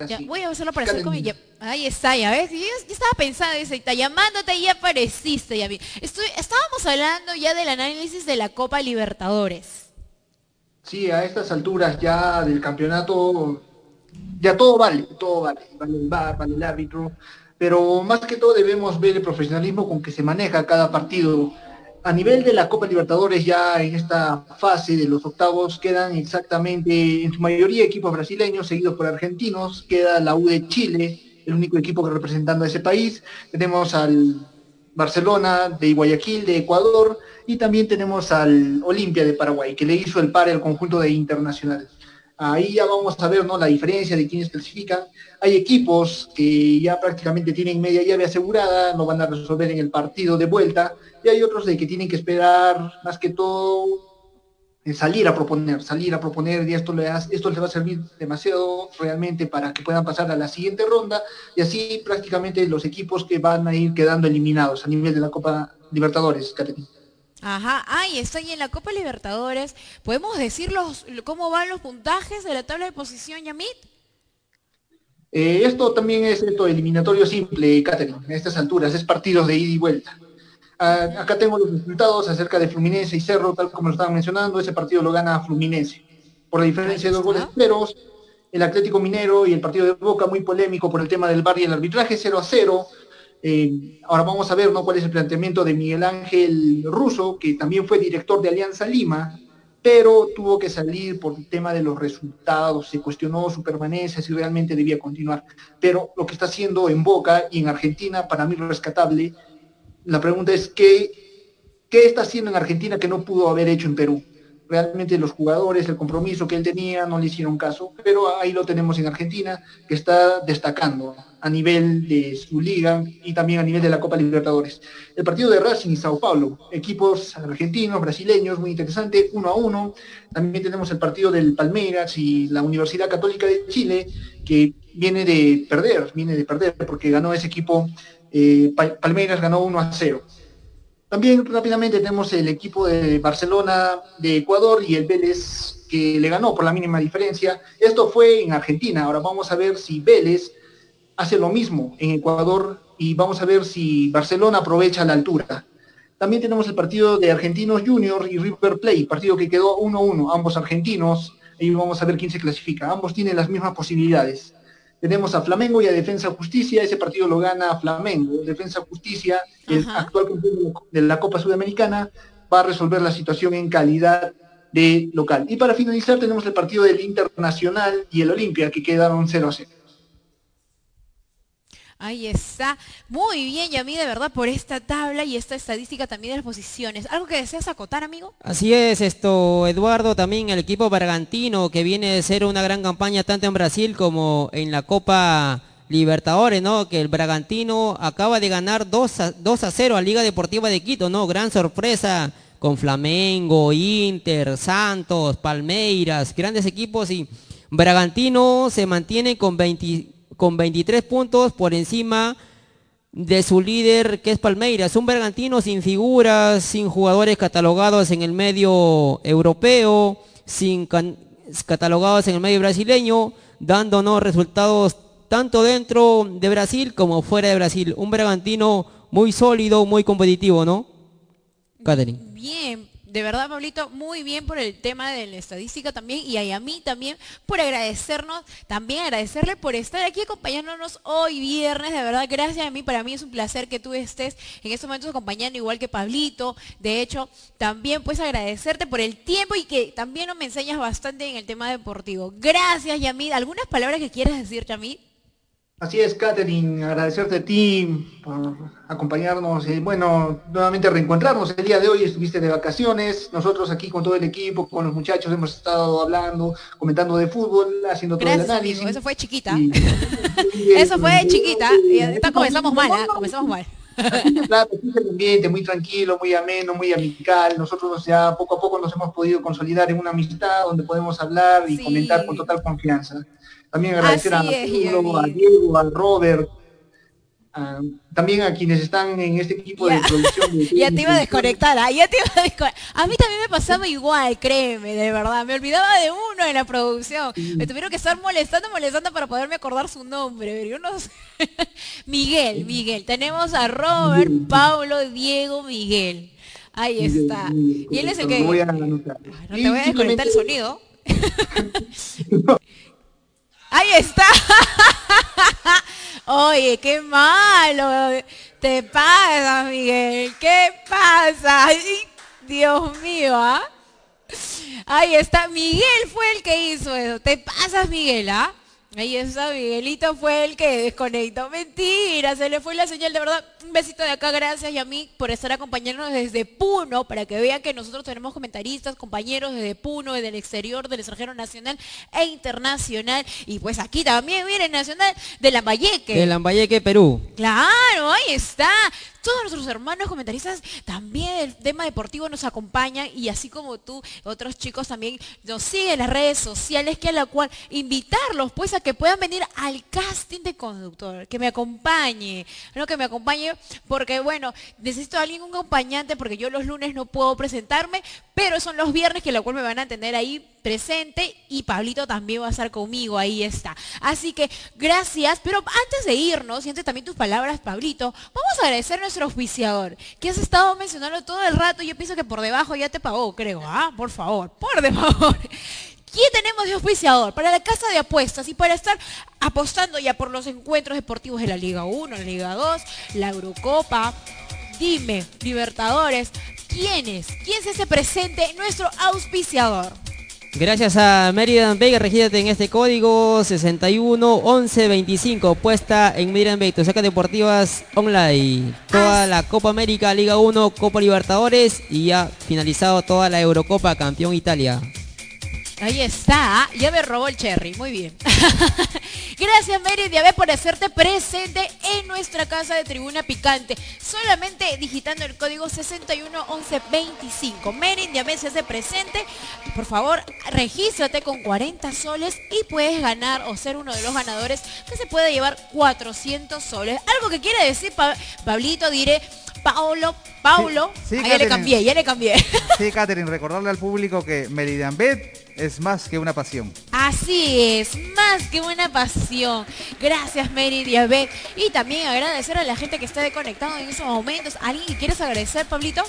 Ya, Así. voy a hacerlo aparecer con mi... Ya- Ahí está, ya ves. Yo, yo estaba pensando, dice, está llamándote y ya apareciste, Yamit. Estoy, estábamos hablando ya del análisis de la Copa Libertadores. Sí, a estas alturas ya del campeonato, ya todo vale, todo vale, vale el VAR, vale el árbitro, pero más que todo debemos ver el profesionalismo con que se maneja cada partido. A nivel de la Copa Libertadores, ya en esta fase de los octavos quedan exactamente, en su mayoría, equipos brasileños, seguidos por argentinos, queda la U de Chile, el único equipo que representando a ese país, tenemos al Barcelona de Guayaquil, de Ecuador, y también tenemos al Olimpia de Paraguay, que le hizo el par al conjunto de Internacional. Ahí ya vamos a ver ¿no? la diferencia de quienes clasifican. Hay equipos que ya prácticamente tienen media llave asegurada, no van a resolver en el partido de vuelta, y hay otros de que tienen que esperar más que todo salir a proponer, salir a proponer, y esto, le les va a servir demasiado realmente para que puedan pasar a la siguiente ronda, y así prácticamente los equipos que van a ir quedando eliminados a nivel de la Copa Libertadores, Caterina. Ajá, ahí está y en la Copa Libertadores. ¿Podemos decir los, cómo van los puntajes de la tabla de posición, Yamit? Eh, esto también es esto eliminatorio simple, Catherine, a estas alturas, es partidos de ida y vuelta. Ah, acá tengo los resultados acerca de Fluminense y Cerro, tal como lo estaban mencionando, ese partido lo gana Fluminense. Por la diferencia de dos goles ceros, el Atlético Minero y el partido de Boca muy polémico por el tema del bar y el arbitraje 0 a 0. Eh, ahora vamos a ver cuál es el planteamiento de Miguel Ángel Russo, que también fue director de Alianza Lima, pero tuvo que salir por el tema de los resultados, se cuestionó su permanencia, si realmente debía continuar. Pero lo que está haciendo en Boca y en Argentina, para mí rescatable, la pregunta es, ¿qué, ¿qué está haciendo en Argentina que no pudo haber hecho en Perú? Realmente los jugadores, el compromiso que él tenía, no le hicieron caso, pero ahí lo tenemos en Argentina, que está destacando a nivel de su liga y también a nivel de la Copa Libertadores. El partido de Racing y Sao Paulo, equipos argentinos, brasileños, muy interesante, uno a uno. También tenemos el partido del Palmeiras y la Universidad Católica de Chile, que viene de perder, viene de perder, porque ganó ese equipo, eh, Pa- Palmeiras ganó 1 a 0. También rápidamente tenemos el equipo de Barcelona de Ecuador y el Vélez que le ganó por la mínima diferencia. Esto fue en Argentina. Ahora vamos a ver si Vélez hace lo mismo en Ecuador y vamos a ver si Barcelona aprovecha la altura. También tenemos el partido de Argentinos Juniors y River Plate, partido que quedó 1-1, ambos argentinos, y vamos a ver quién se clasifica. Ambos tienen las mismas posibilidades. Tenemos a Flamengo y a Defensa Justicia, ese partido lo gana Flamengo. Defensa Justicia, el actual campeón de la- Copa Sudamericana, va a resolver la situación en calidad de local. Y para finalizar tenemos el partido del Internacional y el Olimpia, que quedaron 0 a 0. Ahí está. Muy bien, Yamit, de verdad, por esta tabla y esta estadística también de las posiciones. ¿Algo que deseas acotar, amigo? Así es, esto, Eduardo, también el equipo Bragantino, que viene de ser una gran campaña tanto en Brasil como en la Copa Libertadores, ¿no? Que el Bragantino acaba de ganar 2 a, 2 a 0 a Liga Deportiva de Quito, ¿no? Gran sorpresa con Flamengo, Inter, Santos, Palmeiras, grandes equipos y Bragantino se mantiene con, 20 con 23 puntos por encima de su líder que es Palmeiras, un Bergantino sin figuras, sin jugadores catalogados en el medio europeo, sin, catalogados en el medio brasileño, dándonos resultados tanto dentro de Brasil como fuera de Brasil. Un Bragantino muy sólido, muy competitivo, ¿no? Catherine. Bien, de verdad, Pablito, muy bien por el tema de la estadística también y a mí también por agradecernos, también agradecerle por estar aquí acompañándonos hoy viernes, de verdad, gracias a mí, para mí es un placer que tú estés en estos momentos acompañando igual que Pablito, de hecho, también pues agradecerte por el tiempo y que también me enseñas bastante en el tema deportivo. Gracias, Yamid. ¿Algunas palabras que quieras decir, Yamid? Así es, Katherine, agradecerte a ti por acompañarnos y bueno, nuevamente reencontrarnos el día de hoy, estuviste de vacaciones, nosotros aquí con todo el equipo, con los muchachos hemos estado hablando, comentando de fútbol, haciendo todo el análisis. eso fue chiquita. eso fue chiquita, y comenzamos mal, ¿eh? comenzamos mal. Claro, el ambiente muy tranquilo, muy ameno, muy amical. Nosotros ya poco a poco nos hemos podido consolidar en una amistad donde podemos hablar y comentar con total confianza. También agradecer a, a Diego, a Robert, también a quienes están en este equipo de producción. ya te iba a desconectar, ¿ah? ya te iba a desconectar. A mí también me pasaba igual, créeme, de verdad. Me olvidaba de uno en la producción. Me tuvieron que estar molestando, molestando para poderme acordar su nombre. Yo no Miguel, Miguel. Tenemos a Robert, Pablo, Diego, Miguel. Ahí está. Y él es el que... Ah, no te voy a desconectar el sonido. Ahí está. Oye, qué malo. Te pasa, Miguel. ¿Qué pasa? Dios mío, ¿ah? Ahí está. Miguel fue el que hizo eso. Te pasas, Miguel, ¿ah? Ahí está, Miguelito fue el que desconectó. Mentira, se le fue la señal. De verdad, un besito de acá. Gracias y a mí por estar acompañándonos desde Puno, para que vean que nosotros tenemos comentaristas, compañeros desde Puno, desde el exterior, del extranjero nacional e internacional. Y pues aquí también, miren, nacional de Lambayeque. De Lambayeque, Perú. Claro, ahí está todos nuestros hermanos comentaristas también el tema deportivo nos acompañan y así como tú, otros chicos también nos siguen en las redes sociales, que a la cual invitarlos pues a que puedan venir al casting de conductor, que me acompañe, no que me acompañe, porque bueno, necesito a alguien, un acompañante, porque yo los lunes no puedo presentarme, pero son los viernes que la cual me van a tener ahí presente y Pablito también va a estar conmigo, ahí está. Así que gracias, pero antes de irnos, siente también tus palabras, Pablito, vamos a agradecer a nuestro auspiciador, que has estado mencionando todo el rato, yo pienso que por debajo ya te pagó, creo, ¿ah? Por favor, por favor. ¿Quién tenemos de auspiciador? Para la casa de apuestas y para estar apostando ya por los encuentros deportivos de la Liga 1, la Liga 2, la Eurocopa. Dime, Libertadores, ¿quién es? ¿Quién se hace presente nuestro auspiciador? Gracias a Meridian Vega, regídate en este código 611125, puesta en Meridian Bay, tu saca deportivas online. Toda la Copa América, Liga 1, Copa Libertadores y ya finalizado toda la Eurocopa, campeón Italia. Ahí está, ya me robó el cherry, muy bien. Gracias Mary Diabé por hacerte presente en nuestra casa de Tribuna Picante. Solamente digitando el código 611125. Mary Diabé se hace presente. Por favor, regístrate con 40 soles y puedes ganar o ser uno de los ganadores que se puede llevar 400 soles. Algo que quiere decir, Pablito, diré, Paulo, Paulo, ya le cambié, ya le cambié. Sí, Catherine, recordarle al público que Meridian Bet es más que una pasión. Así es, más que una pasión. Gracias, Meridian Bet. Y también agradecer a la gente que está conectado en esos momentos. ¿Alguien quieres agradecer, Pablito?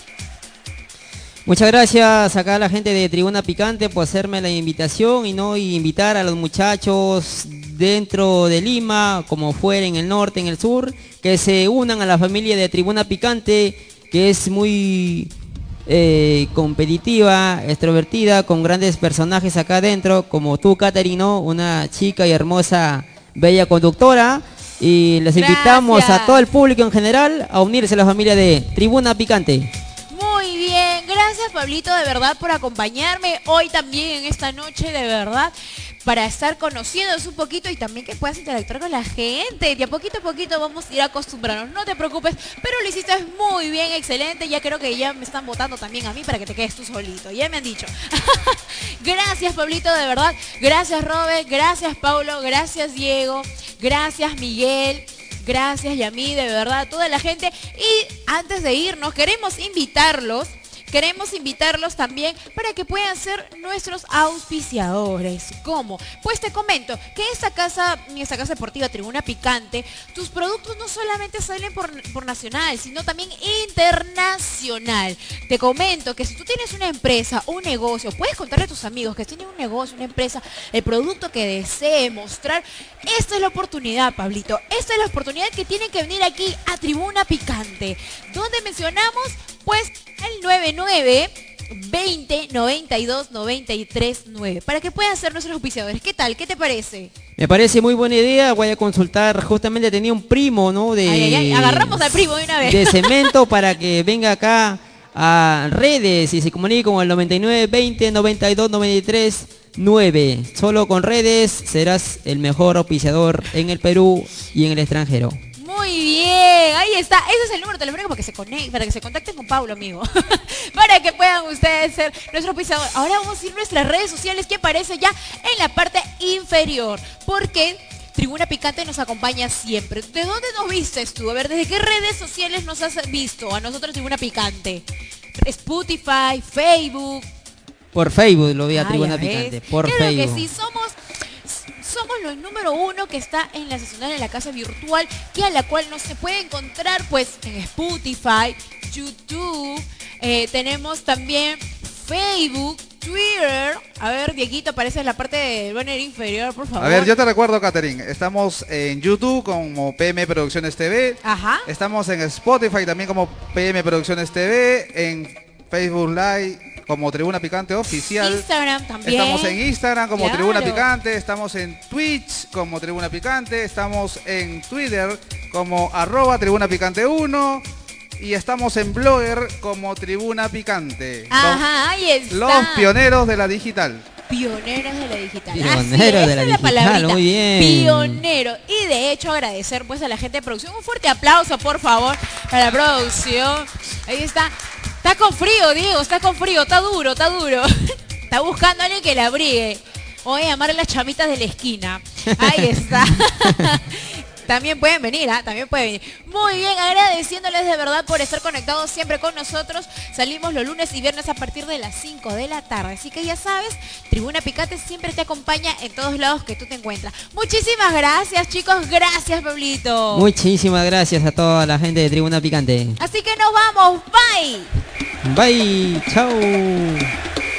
Muchas gracias acá a la gente de Tribuna Picante por hacerme la invitación y no invitar a los muchachos dentro de Lima, como fuera en el norte, en el sur, que se unan a la familia de Tribuna Picante, que es muy eh, competitiva, extrovertida, con grandes personajes acá adentro, como tú, Caterino, una chica y hermosa, bella conductora. Y les invitamos a todo el público en general a unirse a la familia de Tribuna Picante. Gracias Pablito de verdad por acompañarme hoy también en esta noche, de verdad para estar conociéndonos un poquito y también que puedas interactuar con la gente. Y a poquito a poquito vamos a ir acostumbrarnos. No te preocupes, pero lo hiciste muy bien, excelente. Ya creo que ya me están votando también a mí para que te quedes tú solito. Ya me han dicho. gracias, Pablito, de verdad. Gracias, Robert. Gracias, Paulo. Gracias, Diego. Gracias, Miguel. Gracias, Yami, de verdad, toda la gente. Y antes de irnos, queremos invitarlos queremos invitarlos también para que puedan ser nuestros auspiciadores. ¿Cómo? Pues te comento que esta casa, esta casa deportiva Tribuna Picante, tus productos no solamente salen por, por nacional, sino también internacional. Te comento que si tú tienes una empresa, un negocio, puedes contarle a tus amigos que tienen un negocio, una empresa, el producto que desee mostrar. Esta es la oportunidad, Pablito. Esta es la oportunidad que tienen que venir aquí a Tribuna Picante. Donde mencionamos, pues, el 99 20 92 93 9 para que puedan ser nuestros auspiciadores. ¿Qué tal? ¿Qué te parece? Me parece muy buena idea, voy a consultar, justamente tenía un primo, ¿no? De, Ay, ay, ay, agarramos al primo de una vez. De cemento para que venga acá a redes y se comunique con el 99 20 92 93 9. Solo con redes serás el mejor auspiciador en el Perú y en el extranjero. Muy bien, ahí está. Ese es el número telefónico para que se conecten, para que se contacten con Pablo, amigo. para que puedan ustedes ser nuestro auspiciador. Ahora vamos a ir a nuestras redes sociales que aparece ya en la parte inferior. Porque Tribuna Picante nos acompaña siempre. ¿De dónde nos vistes tú? A ver, ¿desde qué redes sociales nos has visto a nosotros Tribuna Picante? Spotify, Facebook. Por Facebook lo vi a Ah, Tribuna. Picante, por Claro Facebook. que sí, somos somos los número uno que está en la sesional de la casa virtual, que a la cual no se puede encontrar pues en Spotify, YouTube, eh, tenemos también Facebook, Twitter. A ver, Dieguito, aparece en la parte del banner inferior, por favor. A ver, yo te recuerdo, Catherine, estamos en YouTube como PM Producciones TV. Ajá. Estamos en Spotify también como PM Producciones TV. En Facebook Live como Tribuna Picante Oficial. Instagram también. Estamos en Instagram como Claro. Tribuna Picante, estamos en Twitch como Tribuna Picante, estamos en Twitter como arroba Tribuna Picante 1 y estamos en Blogger como Tribuna Picante. Los- Ajá, ahí está. Los pioneros de la digital. Pioneros de la digital. Pioneros Así es, de la la digital, palabrita. muy bien. Pionero. Y de hecho agradecer pues a la gente de producción. Un fuerte aplauso, por favor, para la producción. Ahí está. Está con frío, Diego, está con frío, está duro, está duro. Está buscando a alguien que la abrigue. Voy a llamar a las chamitas de la esquina. Ahí está. También pueden venir, ¿ah? También pueden venir. Muy bien, agradeciéndoles de verdad por estar conectados siempre con nosotros. Salimos los lunes y viernes a partir de las 5 de la tarde. Así que ya sabes, Tribuna Picante siempre te acompaña en todos lados que tú te encuentras. Muchísimas gracias, chicos. Gracias, Pablito. Muchísimas gracias a toda la gente de Tribuna Picante. Así que nos vamos. Bye. Bye, chao.